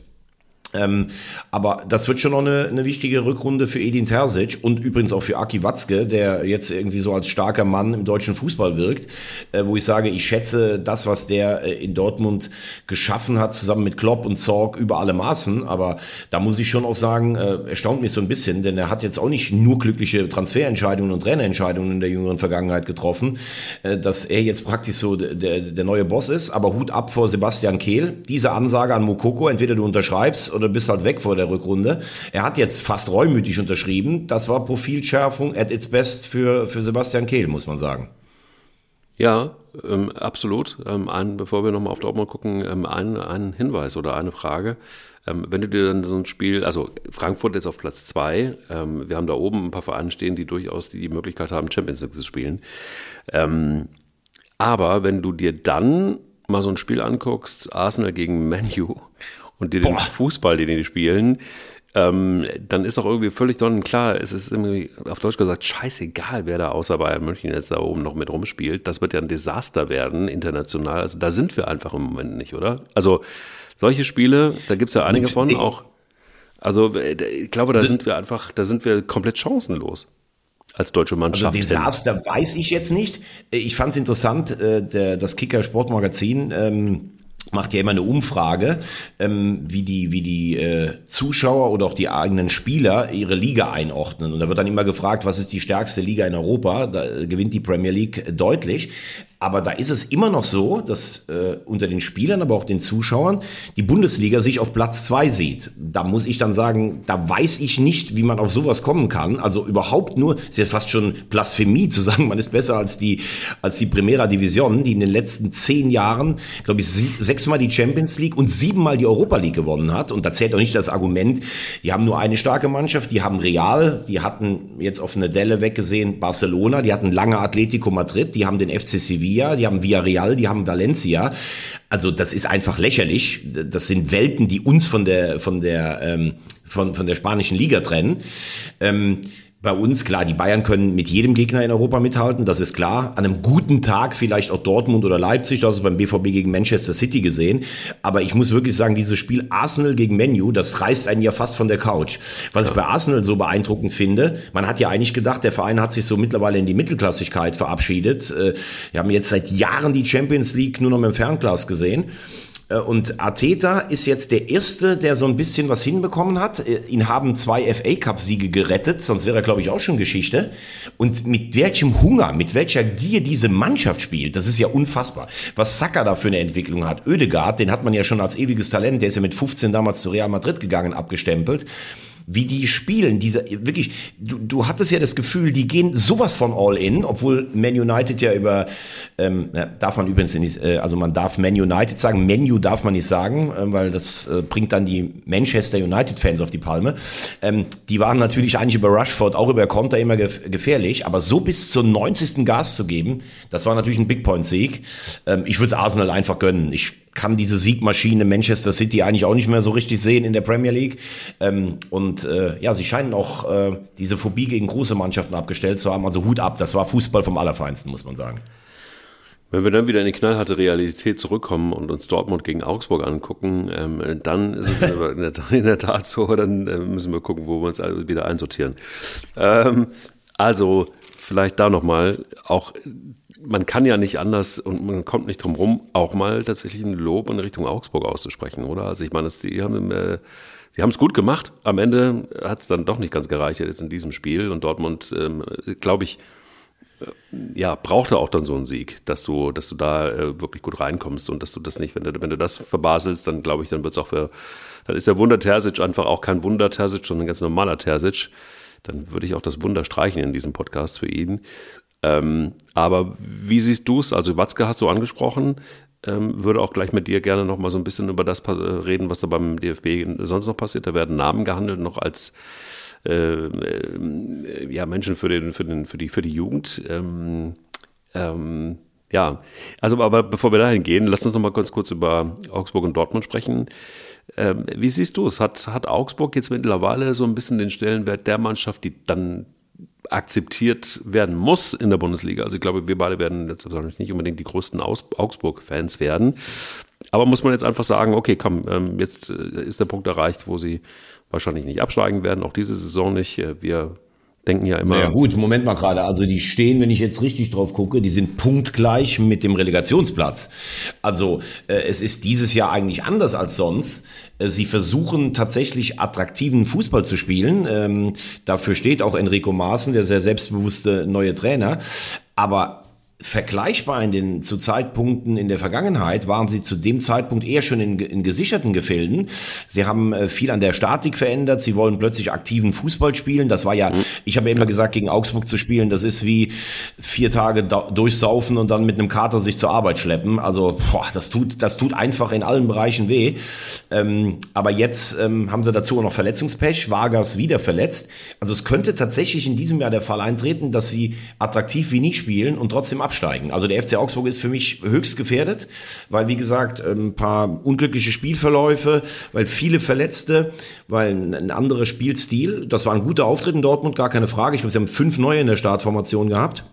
Ähm, aber das wird schon noch eine, eine wichtige Rückrunde für Edin Terzic und übrigens auch für Aki Watzke, der jetzt irgendwie so als starker Mann im deutschen Fußball wirkt, äh, wo ich sage, ich schätze das, was der äh, in Dortmund geschaffen hat, zusammen mit Klopp und Zorg über alle Maßen. Aber da muss ich schon auch sagen, äh, erstaunt mich so ein bisschen, denn er hat jetzt auch nicht nur glückliche Transferentscheidungen und Trainerentscheidungen in der jüngeren Vergangenheit getroffen, äh, dass er jetzt praktisch so der, der neue Boss ist. Aber Hut ab vor Sebastian Kehl. Diese Ansage an Mokoko, entweder du unterschreibst oder oder bist halt weg vor der Rückrunde. Er hat jetzt fast reumütig unterschrieben. Das war Profilschärfung at its best für, für Sebastian Kehl, muss man sagen. Ja, ähm, absolut. Ähm, ein, bevor wir nochmal auf Dortmund gucken, ähm, ein, ein Hinweis oder eine Frage. Ähm, wenn du dir dann so ein Spiel, also Frankfurt jetzt auf Platz zwei, ähm, wir haben da oben ein paar Vereine stehen, die durchaus die Möglichkeit haben, Champions League zu spielen. Ähm, aber wenn du dir dann mal so ein Spiel anguckst, Arsenal gegen Manu und die den Fußball, den die spielen, ähm, dann ist auch irgendwie völlig dann klar, es ist irgendwie auf Deutsch gesagt scheißegal, wer da außer Bayern München jetzt da oben noch mit rumspielt. Das wird ja ein Desaster werden, international. Also da sind wir einfach im Moment nicht, oder? Also solche Spiele, da gibt es ja einige von auch. Also ich glaube, da sind wir einfach, da sind wir komplett chancenlos als deutsche Mannschaft. Also Desaster weiß ich jetzt nicht. Ich fand es interessant, äh, der, das Kicker Sportmagazin ähm, macht ja immer eine Umfrage, ähm, wie die, wie die äh, Zuschauer oder auch die eigenen Spieler ihre Liga einordnen. Und da wird dann immer gefragt, was ist die stärkste Liga in Europa? Da äh, gewinnt die Premier League deutlich. Aber da ist es immer noch so, dass äh, unter den Spielern, aber auch den Zuschauern die Bundesliga sich auf Platz zwei sieht. Da muss ich dann sagen, da weiß ich nicht, wie man auf sowas kommen kann. Also überhaupt nur, ist ja fast schon Blasphemie zu sagen, man ist besser als die, als die Primera Division, die in den letzten zehn Jahren, glaube ich, sechsmal die Champions League und siebenmal die Europa League gewonnen hat. Und da zählt auch nicht das Argument, die haben nur eine starke Mannschaft, die haben Real, die hatten jetzt auf eine Delle weggesehen Barcelona, die hatten lange Atletico Madrid, die haben den FC Sevilla Sevilla, die haben Villarreal, die haben Valencia. Also das ist einfach lächerlich. Das sind Welten, die uns von der von der ähm, von, von der spanischen Liga trennen. Ähm, bei uns, klar, die Bayern können mit jedem Gegner in Europa mithalten, das ist klar. An einem guten Tag vielleicht auch Dortmund oder Leipzig, das ist beim BVB gegen Manchester City gesehen. Aber ich muss wirklich sagen, dieses Spiel Arsenal gegen Menu, das reißt einen ja fast von der Couch. Was ich bei Arsenal so beeindruckend finde, man hat ja eigentlich gedacht, der Verein hat sich so mittlerweile in die Mittelklassigkeit verabschiedet. Äh, wir haben jetzt seit Jahren die Champions League nur noch dem Fernglas gesehen. Äh, und Arteta ist jetzt der Erste, der so ein bisschen was hinbekommen hat. Äh, ihn haben zwei FA Cup-Siege gerettet, sonst wäre er, glaube ich, auch schon Geschichte. Und mit welchem Hunger, mit welcher Gier diese Mannschaft spielt, das ist ja unfassbar. Was Saka da für eine Entwicklung hat. Oedegaard, den hat man ja schon als ewiges Talent, der ist ja mit 15 damals zu Real Madrid gegangen, abgestempelt wie die spielen. Diese, wirklich, du, du hattest ja das Gefühl, die gehen sowas von all in, obwohl Man United ja über, ähm, darf man übrigens nicht, äh, also man darf Man United sagen, Menu darf man nicht sagen, äh, weil das äh, bringt dann die Manchester United Fans auf die Palme. Ähm, die waren natürlich eigentlich über Rushford, auch über Konter immer gef gefährlich, aber so bis zur 90. Gas zu geben, das war natürlich ein Big Point Sieg. Ähm, ich würde es Arsenal einfach gönnen. Ich kann diese Siegmaschine Manchester City eigentlich auch nicht mehr so richtig sehen in der Premier League. Ähm, und äh, ja, sie scheinen auch äh, diese Phobie gegen große Mannschaften abgestellt zu haben. Also Hut ab, das war Fußball vom Allerfeinsten, muss man sagen. Wenn wir dann wieder in die knallharte Realität zurückkommen und uns Dortmund gegen Augsburg angucken, ähm, dann ist es (laughs) in der, in der Tat so, dann äh, müssen wir gucken, wo wir uns wieder einsortieren. Ähm, also vielleicht da nochmal, auch man kann ja nicht anders und man kommt nicht drum rum, auch mal tatsächlich ein Lob in Richtung Augsburg auszusprechen, oder? Also ich meine, die haben, äh, sie haben es gut gemacht. Am Ende hat es dann doch nicht ganz gereicht jetzt in diesem Spiel und Dortmund, ähm, glaube ich, äh, ja, brauchte auch dann so einen Sieg, dass du, dass du da äh, wirklich gut reinkommst und dass du das nicht, wenn du, wenn du das verbaselst, dann glaube ich, dann wird es auch für, dann ist der Wunder Terzic einfach auch kein Wunder Terzic, sondern ein ganz normaler Terzic. Dann würde ich auch das Wunder streichen in diesem Podcast für ihn. Ähm, aber wie siehst du es? Also Watzke hast du angesprochen. Ähm, würde auch gleich mit dir gerne noch mal so ein bisschen über das reden, was da beim DFB sonst noch passiert. Da werden Namen gehandelt, noch als äh, äh, ja, Menschen für, den, für, den, für, die, für die Jugend. Ähm, ähm, ja, also aber bevor wir dahin gehen, lass uns noch mal ganz kurz über Augsburg und Dortmund sprechen. Ähm, wie siehst du es? Hat, hat Augsburg jetzt mittlerweile so ein bisschen den Stellenwert der Mannschaft, die dann akzeptiert werden muss in der Bundesliga. Also ich glaube, wir beide werden jetzt nicht unbedingt die größten Augsburg-Fans werden. Aber muss man jetzt einfach sagen, okay, komm, ähm, jetzt äh, ist der Punkt erreicht, wo sie wahrscheinlich nicht absteigen werden, auch diese Saison nicht. Äh, wir denken ja immer. Ja gut, Moment mal gerade. Also die stehen, wenn ich jetzt richtig drauf gucke, die sind punktgleich mit dem Relegationsplatz. Also äh, es ist dieses Jahr eigentlich anders als sonst. Äh, sie versuchen tatsächlich attraktiven Fußball zu spielen. Ähm, dafür steht auch Enrico Maaßen, der sehr selbstbewusste neue Trainer. Aber vergleichbar in den zu Zeitpunkten in der Vergangenheit waren sie zu dem Zeitpunkt eher schon in, in gesicherten Gefilden. Sie haben äh, viel an der Statik verändert. Sie wollen plötzlich aktiven Fußball spielen. Das war ja, mhm. ich habe ja immer gesagt, gegen Augsburg zu spielen, das ist wie vier Tage durchsaufen und dann mit einem Kater sich zur Arbeit schleppen. Also boah, das tut, das tut einfach in allen Bereichen weh. Ähm, aber jetzt ähm, haben sie dazu noch Verletzungspech. Vargas wieder verletzt. Also es könnte tatsächlich in diesem Jahr der Fall eintreten, dass sie attraktiv wie nie spielen und trotzdem absteigen. Also der FC Augsburg ist für mich höchst gefährdet, weil wie gesagt ein paar unglückliche Spielverläufe, weil viele Verletzte, weil ein anderer Spielstil. Das war ein guter Auftritt in Dortmund, gar keine Frage. Ich glaube, sie haben fünf neue in der Startformation gehabt.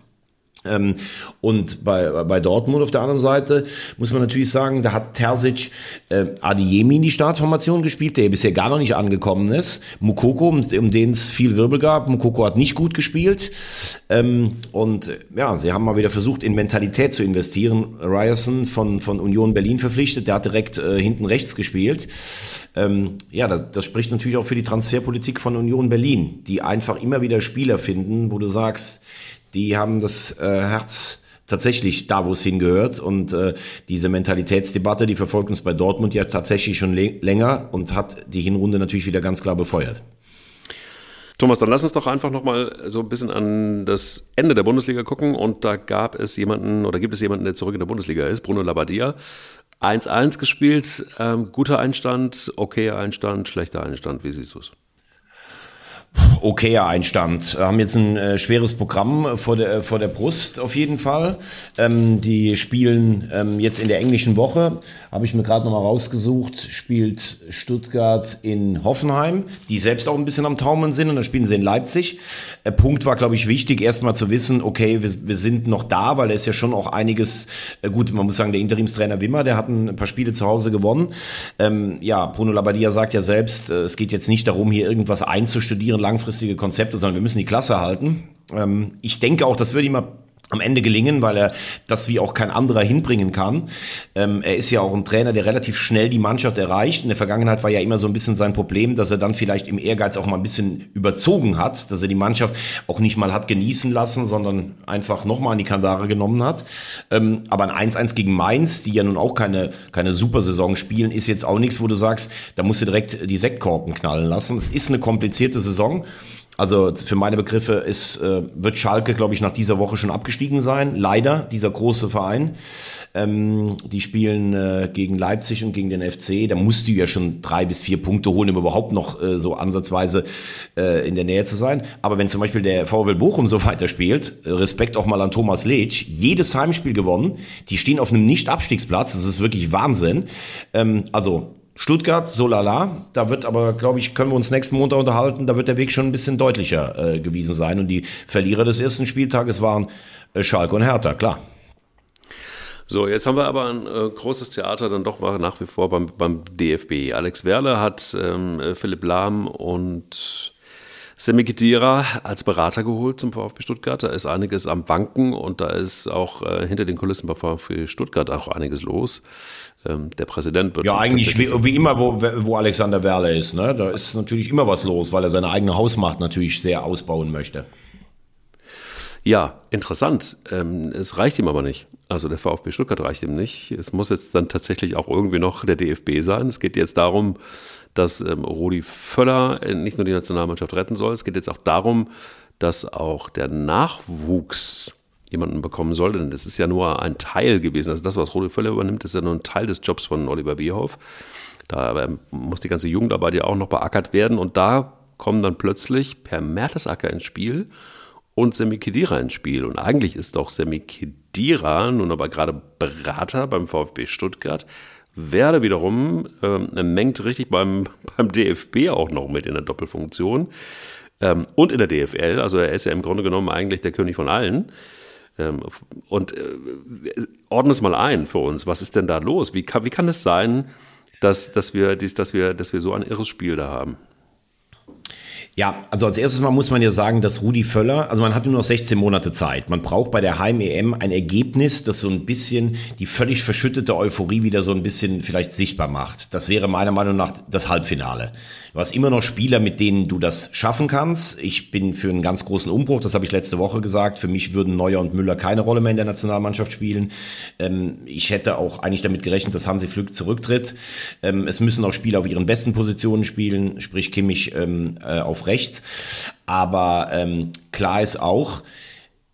Ähm, und bei, bei Dortmund auf der anderen Seite muss man natürlich sagen, da hat Terzic äh, Adiemi in die Startformation gespielt, der bisher gar noch nicht angekommen ist. Mukoko, um, um den es viel Wirbel gab. Mukoko hat nicht gut gespielt. Ähm, und ja, sie haben mal wieder versucht, in Mentalität zu investieren. Ryerson von, von Union Berlin verpflichtet, der hat direkt äh, hinten rechts gespielt. Ähm, ja, das, das spricht natürlich auch für die Transferpolitik von Union Berlin, die einfach immer wieder Spieler finden, wo du sagst, die haben das äh, Herz tatsächlich da, wo es hingehört. Und äh, diese Mentalitätsdebatte, die verfolgt uns bei Dortmund ja tatsächlich schon länger und hat die Hinrunde natürlich wieder ganz klar befeuert. Thomas, dann lass uns doch einfach nochmal so ein bisschen an das Ende der Bundesliga gucken. Und da gab es jemanden oder gibt es jemanden, der zurück in der Bundesliga ist, Bruno Labbadia. 1-1 gespielt, ähm, guter Einstand, okayer Einstand, schlechter Einstand. Wie siehst du es? Okayer Einstand. Wir haben jetzt ein äh, schweres Programm vor der, vor der Brust auf jeden Fall. Ähm, die spielen ähm, jetzt in der englischen Woche, habe ich mir gerade nochmal rausgesucht, spielt Stuttgart in Hoffenheim, die selbst auch ein bisschen am Taumeln sind und dann spielen sie in Leipzig. Äh, Punkt war, glaube ich, wichtig, erstmal zu wissen, okay, wir, wir sind noch da, weil da ist ja schon auch einiges, äh, gut, man muss sagen, der Interimstrainer Wimmer, der hat ein paar Spiele zu Hause gewonnen. Ähm, ja, Bruno Labbadia sagt ja selbst, äh, es geht jetzt nicht darum, hier irgendwas einzustudieren, langfristige Konzepte, sondern wir müssen die Klasse halten. Ähm, ich denke auch, das würde ihm am Ende gelingen, weil er das wie auch kein anderer hinbringen kann. Ähm, er ist ja auch ein Trainer, der relativ schnell die Mannschaft erreicht. In der Vergangenheit war ja immer so ein bisschen sein Problem, dass er dann vielleicht im Ehrgeiz auch mal ein bisschen überzogen hat, dass er die Mannschaft auch nicht mal hat genießen lassen, sondern einfach nochmal an die Kandare genommen hat. Ähm, aber ein 1-1 gegen Mainz, die ja nun auch keine, keine Supersaison spielen, ist jetzt auch nichts, wo du sagst, da musst du direkt die Sektkorken knallen lassen. Es ist eine komplizierte Saison. Also für meine Begriffe ist, äh, wird Schalke, glaube ich, nach dieser Woche schon abgestiegen sein. Leider, dieser große Verein. Ähm, die spielen äh, gegen Leipzig und gegen den FC. Da musst du ja schon drei bis vier Punkte holen, um überhaupt noch äh, so ansatzweise äh, in der Nähe zu sein. Aber wenn zum Beispiel der VfL Bochum (laughs) so weiterspielt, Respekt auch mal an Thomas Leitsch, jedes Heimspiel gewonnen. Die stehen auf einem Nicht-Abstiegsplatz. Das ist wirklich Wahnsinn. Ähm, also Stuttgart, so lala. Da wird aber, glaube ich, können wir uns nächsten Montag unterhalten, da wird der Weg schon ein bisschen deutlicher äh, gewesen sein. Und die Verlierer des ersten Spieltages waren äh, Schalke und Hertha, klar. So, jetzt haben wir aber ein äh, großes Theater dann doch nach wie vor beim, beim DFB. Alex Werle hat ähm, Philipp Lahm und Semi Khedira als Berater geholt zum VfB Stuttgart. Da ist einiges am Wanken und da ist auch äh, hinter den Kulissen bei VfB Stuttgart auch einiges los. Ähm, der Präsident wird. Ja, eigentlich wie, wie, immer, (laughs) wo, wo Alexander Werle ist. Ne? Da ist natürlich immer was los, weil er seine eigene Hausmacht natürlich sehr ausbauen möchte. Ja, interessant. Ähm, es reicht ihm aber nicht. Also der VfB Stuttgart reicht ihm nicht. Es muss jetzt dann tatsächlich auch irgendwie noch der DFB sein. Es geht jetzt darum, dass ähm, Rudi Völler äh, nicht nur die Nationalmannschaft retten soll. Es geht jetzt auch darum, dass auch der Nachwuchs jemanden bekommen soll, denn das ist ja nur ein Teil gewesen. Also das, was Rudi Völler übernimmt, ist ja nur ein Teil des Jobs von Oliver Bierhoff. Da muss die ganze Jugendarbeit ja auch noch beackert werden und da kommen dann plötzlich per Mertesacker ins Spiel und Semi Khedira ins Spiel. Und eigentlich ist doch Semi Khedira nun aber gerade Berater beim VfB Stuttgart. Werde wiederum äh, mengt richtig beim, (laughs) beim DFB auch noch mit in der Doppelfunktion ähm, und in der DFL. Also er ist ja im Grunde genommen eigentlich der König von allen. Ähm, und äh, ordne es mal ein für uns. Was ist denn da los? Wie kann, wie kann es sein, dass, dass, wir, dass, wir, dass wir so ein irres Spiel da haben? Ja, also als erstes Mal muss man ja sagen, dass Rudi Völler, also man hat nur noch 16 Monate Zeit. Man braucht bei der Heim-EM ein Ergebnis, das so ein bisschen die völlig verschüttete Euphorie wieder so ein bisschen vielleicht sichtbar macht. Das wäre meiner Meinung nach das Halbfinale. Du hast immer noch Spieler, mit denen du das schaffen kannst. Ich bin für einen ganz großen Umbruch, das habe ich letzte Woche gesagt. Für mich würden Neuer und Müller keine Rolle mehr in der Nationalmannschaft spielen. Ähm, ich hätte auch eigentlich damit gerechnet, dass Hansi Flück zurücktritt. Ähm, es müssen auch Spieler auf ihren besten Positionen spielen, sprich Kimmich ähm, äh, rechts. Aber ähm, klar ist auch,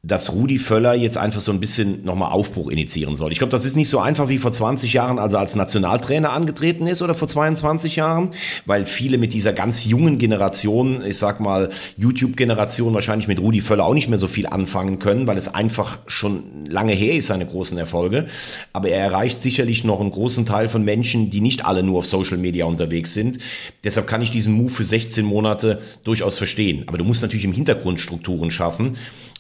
dass Rudi Völler jetzt einfach so ein bisschen nochmal Aufbruch initiieren soll. Ich glaube, das ist nicht so einfach wie vor 20 Jahren, als er als Nationaltrainer angetreten ist oder vor 22 Jahren, weil viele mit dieser ganz jungen Generation, ich sag mal YouTube-Generation, wahrscheinlich mit Rudi Völler auch nicht mehr so viel anfangen können, weil es einfach schon lange her ist, seine großen Erfolge. Aber er erreicht sicherlich noch einen großen Teil von Menschen, die nicht alle nur auf Social Media unterwegs sind. Deshalb kann ich diesen Move für 16 Monate durchaus verstehen. Aber du musst natürlich im Hintergrund Strukturen schaffen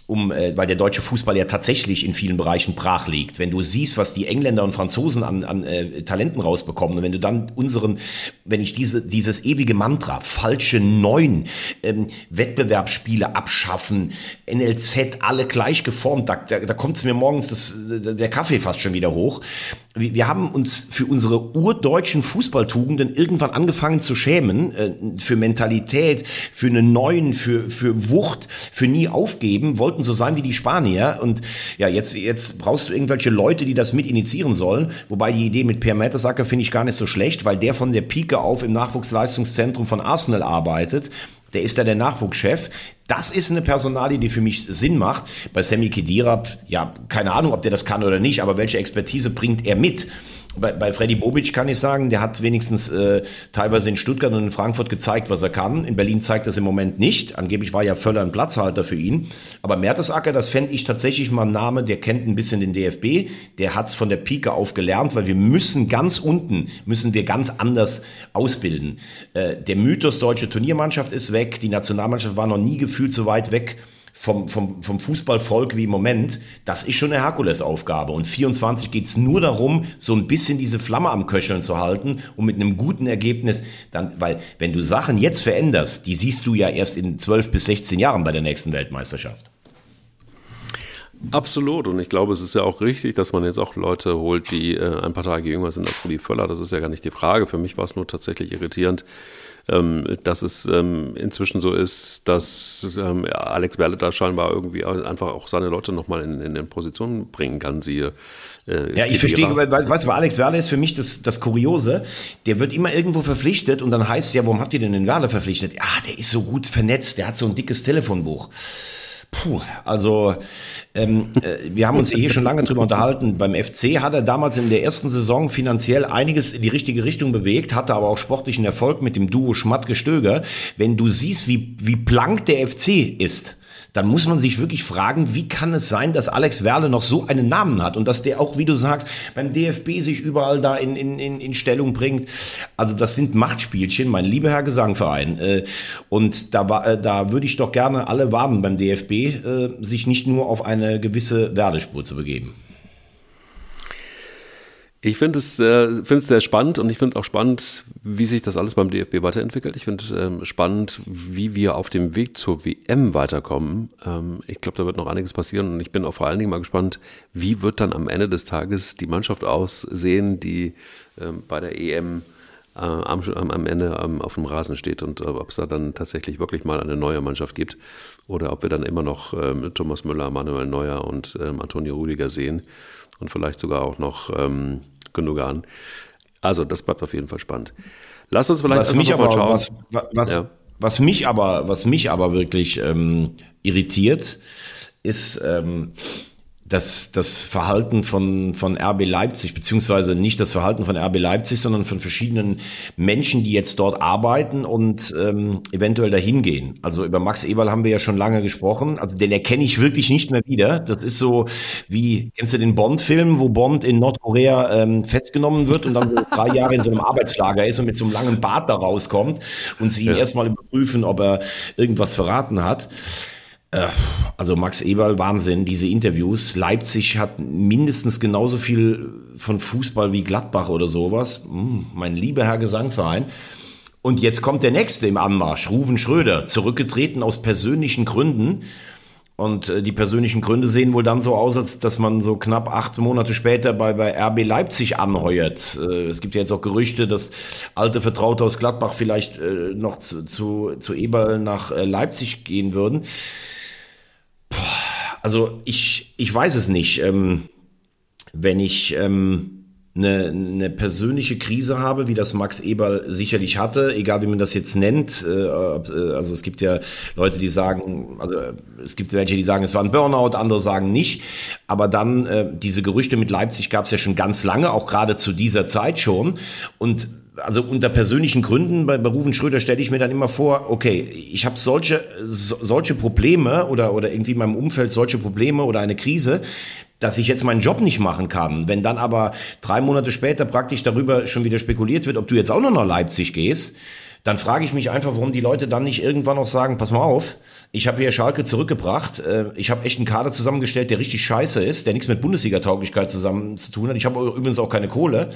um, äh, weil der deutsche Fußball ja tatsächlich in vielen Bereichen brach liegt. Wenn du siehst, was die Engländer und Franzosen an, an äh, Talenten rausbekommen, und wenn du dann unseren, wenn ich diese, dieses ewige Mantra, falsche Neun, ähm, Wettbewerbsspiele abschaffen, NLZ, alle gleich geformt, da, da, da kommt es mir morgens das, der Kaffee fast schon wieder hoch wir haben uns für unsere urdeutschen Fußballtugenden irgendwann angefangen zu schämen, äh, für Mentalität, für einen neuen, für, für Wucht, für nie aufgeben, wollten so sein wie die Spanier. Und ja, jetzt, jetzt brauchst du irgendwelche Leute, die das mit initiieren sollen. Wobei die Idee mit Per Mertesacker finde ich gar nicht so schlecht, weil der von der Pike auf im Nachwuchsleistungszentrum von Arsenal arbeitet der ist da der Nachwuchschef. Das ist eine Personalie, die für mich Sinn macht. Bei Sammy Kedira, ja, keine Ahnung, ob der das kann oder nicht, aber welche Expertise bringt er mit? Bei, bei Freddy Bobic kann ich sagen, der hat wenigstens äh, teilweise in Stuttgart und in Frankfurt gezeigt, was er kann. In Berlin zeigt das im Moment nicht. Angeblich war ja Völler ein Platzhalter für ihn. Aber Mertesacker, das fände ich tatsächlich mal ein Name, der kennt ein bisschen den DFB. Der hat es von der Pike auf gelernt, weil wir müssen ganz unten, müssen wir ganz anders ausbilden. Äh, der Mythos deutsche Turniermannschaft ist weg. Die Nationalmannschaft war noch nie gefühlt so weit weg vom, vom, vom Fußballvolk wie im Moment, das ist schon eine Herkulesaufgabe. Und 24 geht es nur darum, so ein bisschen diese Flamme am Köcheln zu halten und mit einem guten Ergebnis dann, weil wenn du Sachen jetzt veränderst, die siehst du ja erst in 12 bis 16 Jahren bei der nächsten Weltmeisterschaft. Absolut. Und ich glaube, es ist ja auch richtig, dass man jetzt auch Leute holt, die äh, ein paar Tage jünger sind als Rudi Völler. Das ist ja gar nicht die Frage. Für mich war es nur tatsächlich irritierend, ähm, dass es ähm, inzwischen so ist, dass ähm, Alex Werle da scheinbar irgendwie einfach auch seine Leute nochmal in, in, in Position bringen kann, siehe. Äh, ja, ich verstehe, weil, weißt du, Alex Werle ist für mich das, das Kuriose. Der wird immer irgendwo verpflichtet und dann heißt es ja, warum habt ihr denn den Werle verpflichtet? Ja, der ist so gut vernetzt, der hat so ein dickes Telefonbuch. Puh, also ähm, äh, wir haben uns hier schon lange drüber unterhalten. Beim FC hat er damals in der ersten Saison finanziell einiges in die richtige Richtung bewegt, hatte aber auch sportlichen Erfolg mit dem Duo Schmatt-Gestöger. Wenn du siehst, wie, wie blank der FC ist, dann muss man sich wirklich fragen, wie kann es sein, dass Alex Werle noch so einen Namen hat und dass der auch, wie du sagst, beim DFB sich überall da in, in, in, in Stellung bringt. Also das sind Machtspielchen, mein lieber Herr Gesangverein. Äh, und da, war, äh, da würde ich doch gerne alle warnen beim DFB, äh, sich nicht nur auf eine gewisse Werdespur zu begeben. Ich finde es, äh, find es sehr spannend und ich finde auch spannend, wie sich das alles beim DFB weiterentwickelt. Ich finde ähm, spannend, wie wir auf dem Weg zur WM weiterkommen. Ähm, ich glaube, da wird noch einiges passieren und ich bin auch vor allen Dingen mal gespannt, wie wird dann am Ende des Tages die Mannschaft aussehen, die ähm, bei der EM äh, am, am, Ende ähm, auf dem Rasen steht und äh, ob es da dann tatsächlich wirklich mal eine neue Mannschaft gibt oder ob wir dann immer noch ähm, Thomas Müller, Manuel Neuer und ähm, Antonio Rüdiger sehen und vielleicht sogar auch noch ähm, Gündogan. Also das bleibt auf jeden Fall spannend. Lass uns vielleicht was mich aber, mal schauen. Was, was, ja. was, mich aber, was mich aber wirklich ähm, irritiert, ist, ähm, das, das Verhalten von, von RB Leipzig, beziehungsweise nicht das Verhalten von RB Leipzig, sondern von verschiedenen Menschen, die jetzt dort arbeiten und ähm, eventuell dahin gehen. Also über Max Eberl haben wir ja schon lange gesprochen. Also den erkenne ich wirklich nicht mehr wieder. Das ist so wie, kennst du den Bond-Film, wo Bond in Nordkorea ähm, festgenommen wird und dann so (laughs) drei Jahre in so einem Arbeitslager ist und mit so einem langen Bart da rauskommt und sie ihn ja. erstmal überprüfen, ob er irgendwas verraten hat. Äh, also Max Eberl, Wahnsinn, diese Interviews. Leipzig hat mindestens genauso viel von Fußball wie Gladbach oder sowas. Hm, mein lieber Herr Gesangverein. Und jetzt kommt der nächste im Anmarsch, Ruven Schröder, zurückgetreten aus persönlichen Gründen. Und äh, die persönlichen Gründe sehen wohl dann so aus, als dass man so knapp acht Monate später bei, bei RB Leipzig anheuert. Äh, es gibt ja jetzt auch Gerüchte, dass alte Vertraute aus Gladbach vielleicht noch zu, zu, zu Eberl nach Leipzig gehen würden. Also ich, ich weiß es nicht. Ähm, wenn ich ähm, eine, eine persönliche Krise habe, wie das Max Eberl sicherlich hatte, egal wie man das jetzt nennt. Äh, äh, also es gibt ja Leute, die sagen, also es gibt welche, die sagen, es war ein Burnout, andere sagen nicht. Aber dann äh, diese Gerüchte mit Leipzig gab es ja schon ganz lange, auch gerade zu dieser Zeit schon. Und also unter persönlichen Gründen bei, bei Rufen Schröder stelle ich mir dann immer vor, okay, ich habe solche so, solche Probleme oder oder irgendwie in meinem Umfeld solche Probleme oder eine Krise, dass ich jetzt meinen Job nicht machen kann. Wenn dann aber drei Monate später praktisch darüber schon wieder spekuliert wird, ob du jetzt auch noch nach Leipzig gehst, dann frage ich mich einfach, warum die Leute dann nicht irgendwann noch sagen, pass mal auf, ich habe hier Schalke zurückgebracht, äh, ich habe echt einen Kader zusammengestellt, der richtig scheiße ist, der nichts mit Bundesliga-Tauglichkeit zusammen zu tun hat. Ich habe übrigens auch keine Kohle.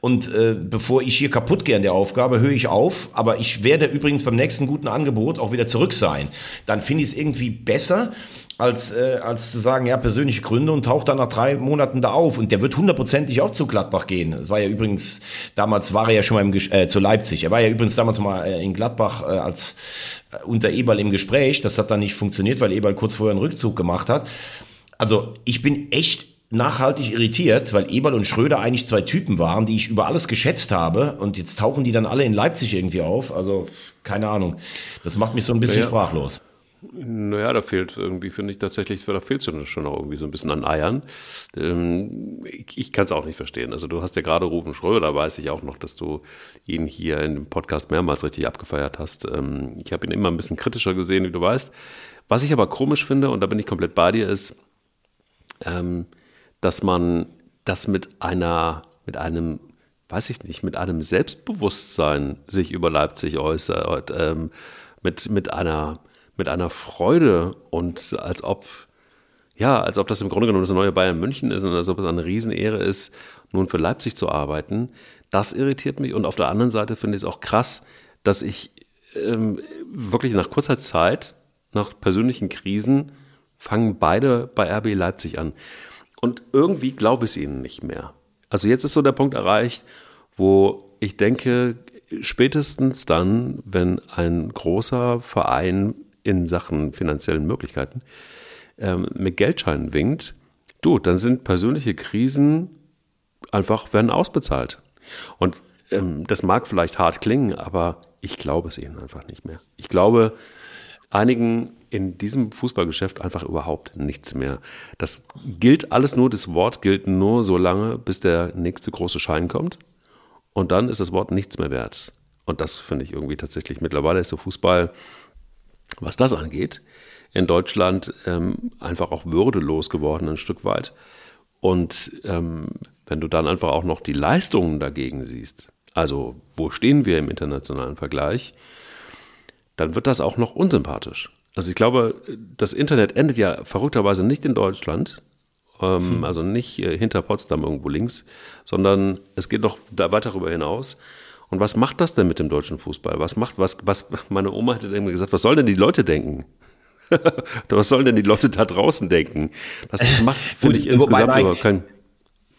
Und äh, bevor ich hier kaputt gehe an der Aufgabe, höre ich auf. Aber ich werde übrigens beim nächsten guten Angebot auch wieder zurück sein. Dann finde ich es irgendwie besser, als, äh, als zu sagen, ja, persönliche Gründe und taucht dann nach drei Monaten da auf. Und der wird hundertprozentig auch zu Gladbach gehen. Das war ja übrigens, damals war er ja schon mal im, äh, zu Leipzig. Er war ja übrigens damals mal äh, in Gladbach äh, als äh, unter Eberl im Gespräch. Das hat dann nicht funktioniert, weil Eberl kurz vorher einen Rückzug gemacht hat. Also ich bin echt nachhaltig irritiert, weil Eberl und Schröder eigentlich zwei Typen waren, die ich über alles geschätzt habe. Und jetzt tauchen die dann alle in Leipzig irgendwie auf. Also keine Ahnung. Das macht mich so ein bisschen ja. sprachlos. Naja, da fehlt irgendwie, finde ich tatsächlich, da fehlt es schon auch irgendwie so ein bisschen an Eiern. Ähm, ich, ich kann es auch nicht verstehen. Also du hast ja gerade Rufen Schröder, da weiß ich auch noch, dass du ihn hier in dem Podcast mehrmals richtig abgefeiert hast. Ähm, ich habe ihn immer ein bisschen kritischer gesehen, wie du weißt. Was ich aber komisch finde, und da bin ich komplett bei dir, ist, ähm, dass man das mit einer, mit einem, weiß ich nicht, mit einem Selbstbewusstsein sich über Leipzig äußert, mit, mit einer mit einer Freude und als ob, ja, als ob das im Grunde genommen das neue Bayern München ist und als ob es eine Riesenehre ist, nun für Leipzig zu arbeiten. Das irritiert mich und auf der anderen Seite finde ich es auch krass, dass ich ähm, wirklich nach kurzer Zeit, nach persönlichen Krisen, fangen beide bei RB Leipzig an. Und irgendwie glaube ich es ihnen nicht mehr. Also jetzt ist so der Punkt erreicht, wo ich denke, spätestens dann, wenn ein großer Verein in Sachen finanziellen Möglichkeiten ähm, mit Geldscheinen winkt, du, dann sind persönliche Krisen einfach, werden ausbezahlt. Und ähm, das mag vielleicht hart klingen, aber ich glaube es ihnen einfach nicht mehr. Ich glaube einigen in diesem Fußballgeschäft einfach überhaupt nichts mehr. Das gilt alles nur, das Wort gilt nur so lange, bis der nächste große Schein kommt. Und dann ist das Wort nichts mehr wert. Und das finde ich irgendwie tatsächlich mittlerweile ist der Fußball was das angeht, in Deutschland ähm, einfach auch würdelos geworden, ein Stück weit. Und ähm, wenn du dann einfach auch noch die Leistungen dagegen siehst, also wo stehen wir im internationalen Vergleich, dann wird das auch noch unsympathisch. Also ich glaube, das Internet endet ja verrückterweise nicht in Deutschland, ähm, hm. also nicht äh, hinter Potsdam irgendwo links, sondern es geht noch da weiter darüber hinaus. Und was macht das denn mit dem deutschen Fußball? Was macht, was, was, meine Oma hätte immer gesagt, was sollen denn die Leute denken? (laughs) was sollen denn die Leute da draußen denken? Das macht, finde ich, insgesamt überhaupt keinen.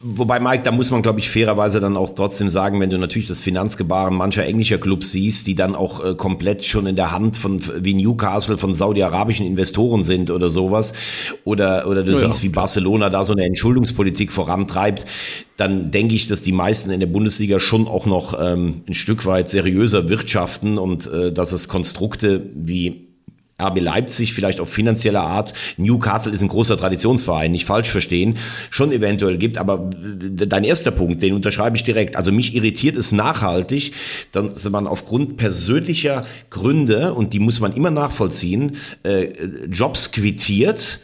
Wobei, Mike, da muss man, glaube ich, fairerweise dann auch trotzdem sagen, wenn du natürlich das Finanzgebaren mancher englischer Clubs siehst, die dann auch äh, komplett schon in der Hand von wie Newcastle von saudi-arabischen Investoren sind oder sowas, oder, oder du ja, siehst, wie Barcelona da so eine Entschuldungspolitik vorantreibt, dann denke ich, dass die meisten in der Bundesliga schon auch noch ähm, ein Stück weit seriöser wirtschaften und äh, dass es Konstrukte wie RB Leipzig vielleicht auf finanzieller Art, Newcastle ist ein großer Traditionsverein, nicht falsch verstehen, schon eventuell gibt. Aber dein erster Punkt, den unterschreibe ich direkt. Also mich irritiert es nachhaltig, dass man aufgrund persönlicher Gründe, und die muss man immer nachvollziehen, äh, Jobs quittiert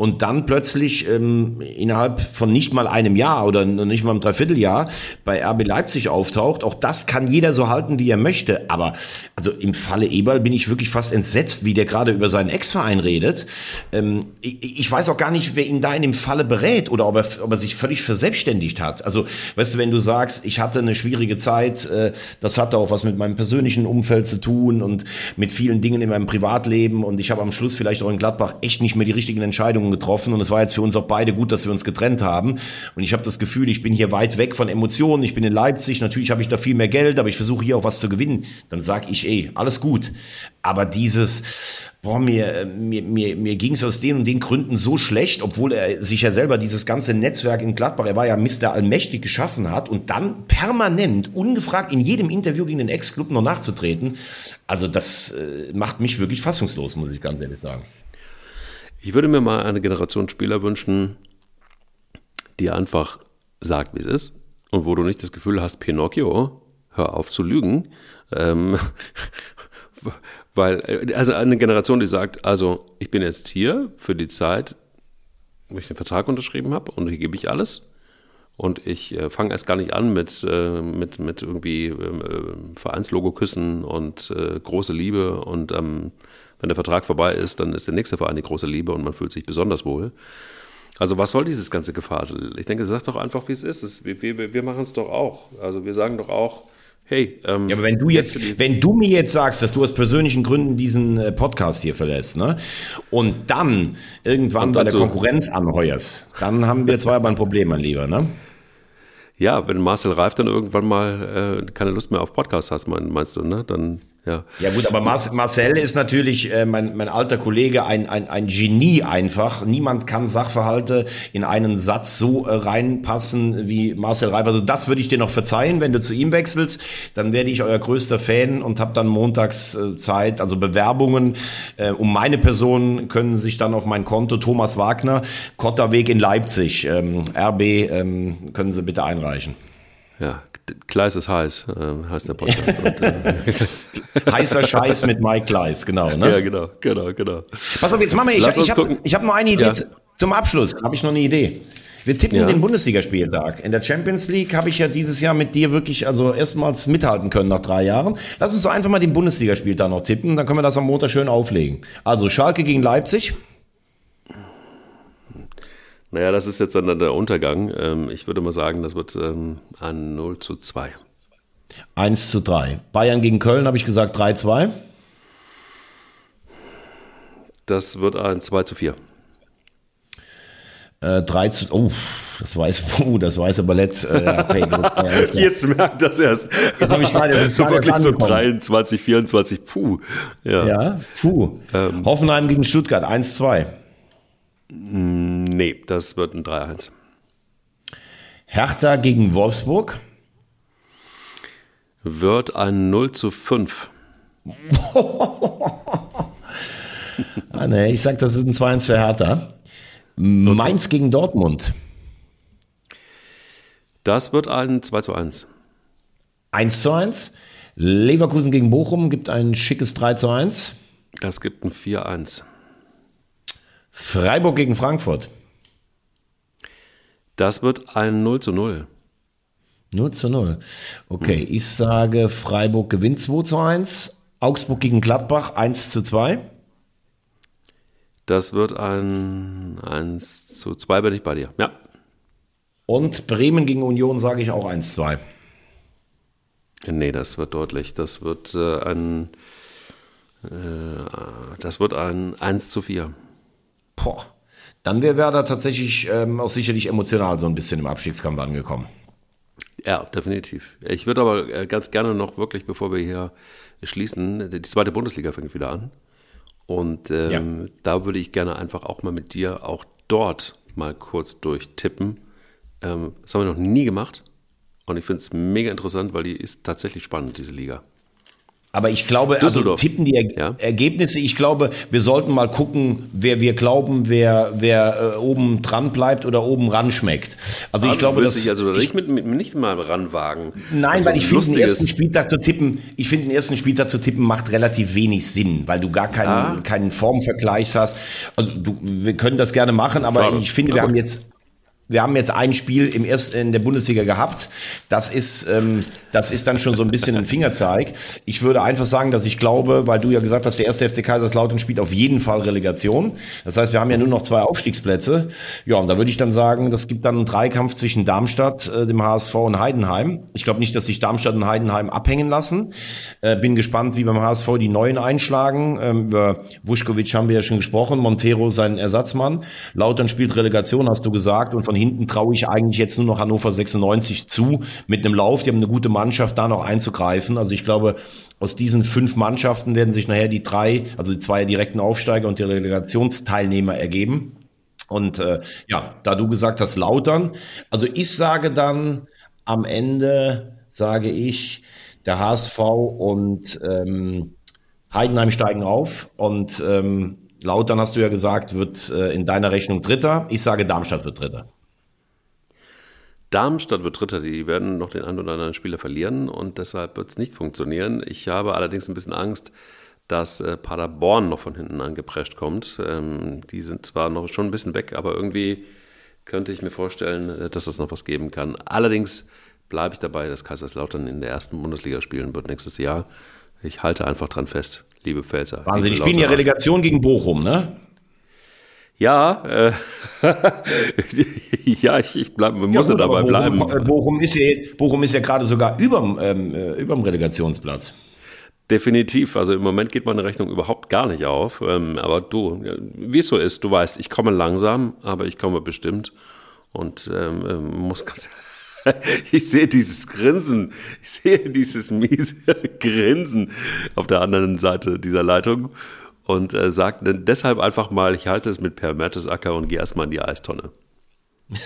und dann plötzlich ähm, innerhalb von nicht mal einem Jahr oder nicht mal einem Dreivierteljahr bei RB Leipzig auftaucht. Auch das kann jeder so halten, wie er möchte. Aber also im Falle Eberl bin ich wirklich fast entsetzt, wie der gerade über seinen Ex-Verein redet. Ähm, ich, ich, weiß auch gar nicht, wer ihn da in dem Falle berät oder ob er, ob er sich völlig verselbstständigt hat. Also, weißt du, wenn du sagst, ich hatte eine schwierige Zeit, äh, das hatte auch was mit meinem persönlichen Umfeld zu tun und mit vielen Dingen in meinem Privatleben und ich habe am Schluss vielleicht auch in Gladbach echt nicht mehr die richtigen Entscheidungen getroffen und es war jetzt für uns auch beide gut, dass wir uns getrennt haben und ich habe das Gefühl, ich bin hier weit weg von Emotionen, ich bin in Leipzig, natürlich habe ich da viel mehr Geld, aber ich versuche hier auch was zu gewinnen, dann sag ich, ey, alles gut. Aber dieses, boah, mir, mir, mir, mir ging es aus den und den Gründen so schlecht, obwohl er sich ja selber dieses ganze Netzwerk in Gladbach, er war ja Mr. Allmächtig geschaffen hat und dann permanent, ungefragt in jedem Interview gegen den Ex-Club noch nachzutreten. Also das äh, macht mich wirklich fassungslos, muss ich ganz ehrlich sagen. Ich würde mir mal eine Generation Spieler wünschen, die einfach sagt, wie es ist und wo du nicht das Gefühl hast, Pinocchio, hör auf zu lügen. Ähm, (laughs) weil, also eine Generation, die sagt, also ich bin jetzt hier für die Zeit, wo ich den Vertrag unterschrieben habe und hier gebe ich alles. Und ich äh, fange erst gar nicht an mit, äh, mit, mit irgendwie ähm, äh, Vereinslogo küssen und äh, große Liebe. Und ähm, wenn der Vertrag vorbei ist, dann ist der nächste Verein die große Liebe und man fühlt sich besonders wohl. Also was soll dieses ganze Gefasel? Ich denke, sag doch einfach, wie es ist. wir, wir, wir machen es doch auch. Also wir sagen doch auch, hey. Ähm, ja, aber wenn du jetzt, wenn du mir jetzt sagst, dass du aus persönlichen Gründen diesen äh, Podcast hier verlässt, ne, und dann irgendwann und bei der so Konkurrenz anheuerst, dann haben wir zwar aber ein Problem, mein Lieber, ne? Ja, wenn Marcel Reif dann irgendwann mal äh, keine Lust mehr auf Podcasts hat, meinst du, ne? Dann ja. Ja gut, aber Marcel ist natürlich äh, mein, mein alter Kollege ein, ein, ein Genie einfach. Niemand kann Sachverhalte in einen Satz so äh, reinpassen wie Marcel Reif. Also das würde ich dir noch verzeihen, wenn du zu ihm wechselst. Dann werde ich euer größter Fan und habe dann montags äh, Zeit. Also Bewerbungen äh, um meine Person können sich dann auf mein Konto Thomas Wagner, Kotterweg in Leipzig, ähm, RB, ähm, können Sie bitte einreichen. Ja, Kleis ist heiß, äh, heißt der Podcast. (laughs) Und, äh, Heißer Scheiß mit Mike Kleis, genau. Ne? Ja, genau, genau, genau. Pass auf, jetzt machen wir, ich, ich habe hab noch eine Idee ja. zum Abschluss, habe ich noch eine Idee. Wir tippen ja. den Bundesligaspieltag. In der Champions League habe ich ja dieses Jahr mit dir wirklich also erstmals mithalten können nach drei Jahren. Lass uns doch einfach mal den Bundesligaspieltag noch tippen, dann können wir das am Montag schön auflegen. Also Schalke gegen Leipzig. Naja, das ist jetzt dann der Untergang. Ähm, ich würde mal sagen, das wird ähm, ein 0 zu 2. 1 zu 3. Bayern gegen Köln habe ich gesagt 3 zu 2. Das wird ein 2 zu 4. Äh, 3 zu. Oh, das weiß, (laughs) oh, das weiß aber letzt. Äh, (laughs) okay, Jetzt merkt das erst. Habe ich gerade (laughs) so wirklich so 23, 24. Puh. Ja, ja puh. Ähm, Hoffenheim gegen Stuttgart 1 zu 2. Nee, das wird ein 3-1. Hertha gegen Wolfsburg? Wird ein 0 zu 5. (laughs) ah, nee, ich sag, das ist ein 2-1 für Hertha. Mainz gegen Dortmund. Das wird ein 2 zu 1. 1 zu 1. Leverkusen gegen Bochum gibt ein schickes 3 zu 1. Das gibt ein 4-1. Freiburg gegen Frankfurt. Das wird ein 0 zu 0. 0 zu 0. Okay, hm. ich sage, Freiburg gewinnt 2 zu 1. Augsburg gegen Gladbach 1 zu 2. Das wird ein 1 zu 2, bin ich bei dir. Ja. Und Bremen gegen Union sage ich auch 1 zu 2. Nee, das wird deutlich. Das wird äh, ein äh, das wird ein 1 zu 4 boah, dann wäre Werder tatsächlich ähm, auch sicherlich emotional so ein bisschen im Abstiegskampf angekommen. Ja, definitiv. Ich würde aber äh, ganz gerne noch wirklich, bevor wir hier schließen, die zweite Bundesliga fängt wieder an. Und ähm, ja. da würde ich gerne einfach auch mal mit dir auch dort mal kurz durchtippen. Ähm, das haben wir noch nie gemacht. Und ich finde es mega interessant, weil die ist tatsächlich spannend, diese Liga. Aber ich glaube, also tippen die er ja. Ergebnisse. Ich glaube, wir sollten mal gucken, wer wir glauben, wer, wer äh, oben dran bleibt oder oben ran schmeckt. Also ich glaube, dass sich also nicht, mit, mit, nicht mal ranwagen. Nein, also weil ich finde, den ersten Spieltag zu tippen, ich finde, den ersten Spieltag zu tippen macht relativ wenig Sinn, weil du gar keinen, ah. keinen Formvergleich hast. Also du, wir können das gerne machen, aber Schade. ich finde, wir haben jetzt wir haben jetzt ein Spiel im ersten, in der Bundesliga gehabt. Das ist, ähm, das ist dann schon so ein bisschen ein Fingerzeig. Ich würde einfach sagen, dass ich glaube, weil du ja gesagt hast, der erste FC Kaiserslautern spielt auf jeden Fall Relegation. Das heißt, wir haben ja nur noch zwei Aufstiegsplätze. Ja, und da würde ich dann sagen, das gibt dann einen Dreikampf zwischen Darmstadt, äh, dem HSV und Heidenheim. Ich glaube nicht, dass sich Darmstadt und Heidenheim abhängen lassen. Äh, bin gespannt, wie beim HSV die Neuen einschlagen. Ähm, über Vuskovic haben wir ja schon gesprochen. Montero sein Ersatzmann. Lautern spielt Relegation, hast du gesagt. Und von hinten traue ich eigentlich jetzt nur noch Hannover 96 zu mit einem Lauf. Die haben eine gute Mannschaft, da noch einzugreifen. Also ich glaube, aus diesen fünf Mannschaften werden sich nachher die drei, also die zwei direkten Aufsteiger und die Relegationsteilnehmer ergeben. Und äh, ja, da du gesagt hast, Lautern. Also ich sage dann am Ende, sage ich, der HSV und ähm, Heidenheim steigen auf und ähm, Lautern hast du ja gesagt, wird äh, in deiner Rechnung Dritter. Ich sage, Darmstadt wird Dritter. Darmstadt wird Dritter, die werden noch den einen oder anderen Spieler verlieren und deshalb wird es nicht funktionieren. Ich habe allerdings ein bisschen Angst, dass äh, Paderborn noch von hinten angeprescht kommt. Ähm, die sind zwar noch schon ein bisschen weg, aber irgendwie könnte ich mir vorstellen, äh, dass es noch was geben kann. Allerdings bleibe ich dabei, dass Kaiserslautern in der ersten Bundesliga spielen wird nächstes Jahr. Ich halte einfach dran fest, liebe Pfälzer. Wahnsinn, die spielen ja Relegation gegen Bochum, ne? Ja, äh, (laughs) ja, ich, ich bleib, ja, muss ja dabei Bochum, bleiben. Äh, Bochum ist ja, Bochum ist ja gerade sogar überm, ähm, äh, überm Relegationsplatz. Definitiv. Also im Moment geht meine Rechnung überhaupt gar nicht auf. Ähm, aber du, wie es so ist, du weißt, ich komme langsam, aber ich komme bestimmt und ähm, ähm muss ganz (laughs) ich sehe dieses Grinsen, ich sehe dieses miese (laughs) Grinsen auf der anderen Seite dieser Leitung und äh, sagt deshalb einfach mal, ich halte es mit Per Mertesacker und gehe erstmal in die Eistonne. (laughs)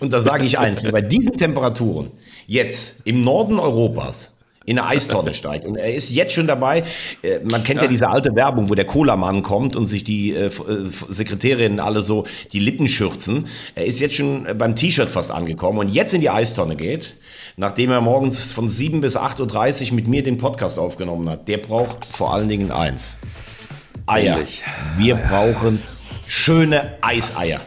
und da sage ich eins, bei diesen Temperaturen, jetzt im Norden Europas, in eine Eistonne steigt. Und er ist jetzt schon dabei. Äh, man kennt ja, ja diese alte Werbung, wo der Cola-Mann kommt und sich die äh, äh, Sekretärinnen alle so die Lippen schürzen. Er ist jetzt schon beim T-Shirt fast angekommen und jetzt in die Eistonne geht, nachdem er morgens von 7 bis 8.30 Uhr mit mir den Podcast aufgenommen hat. Der braucht vor allen Dingen eins. Eier. Wir brauchen schöne Eiseier.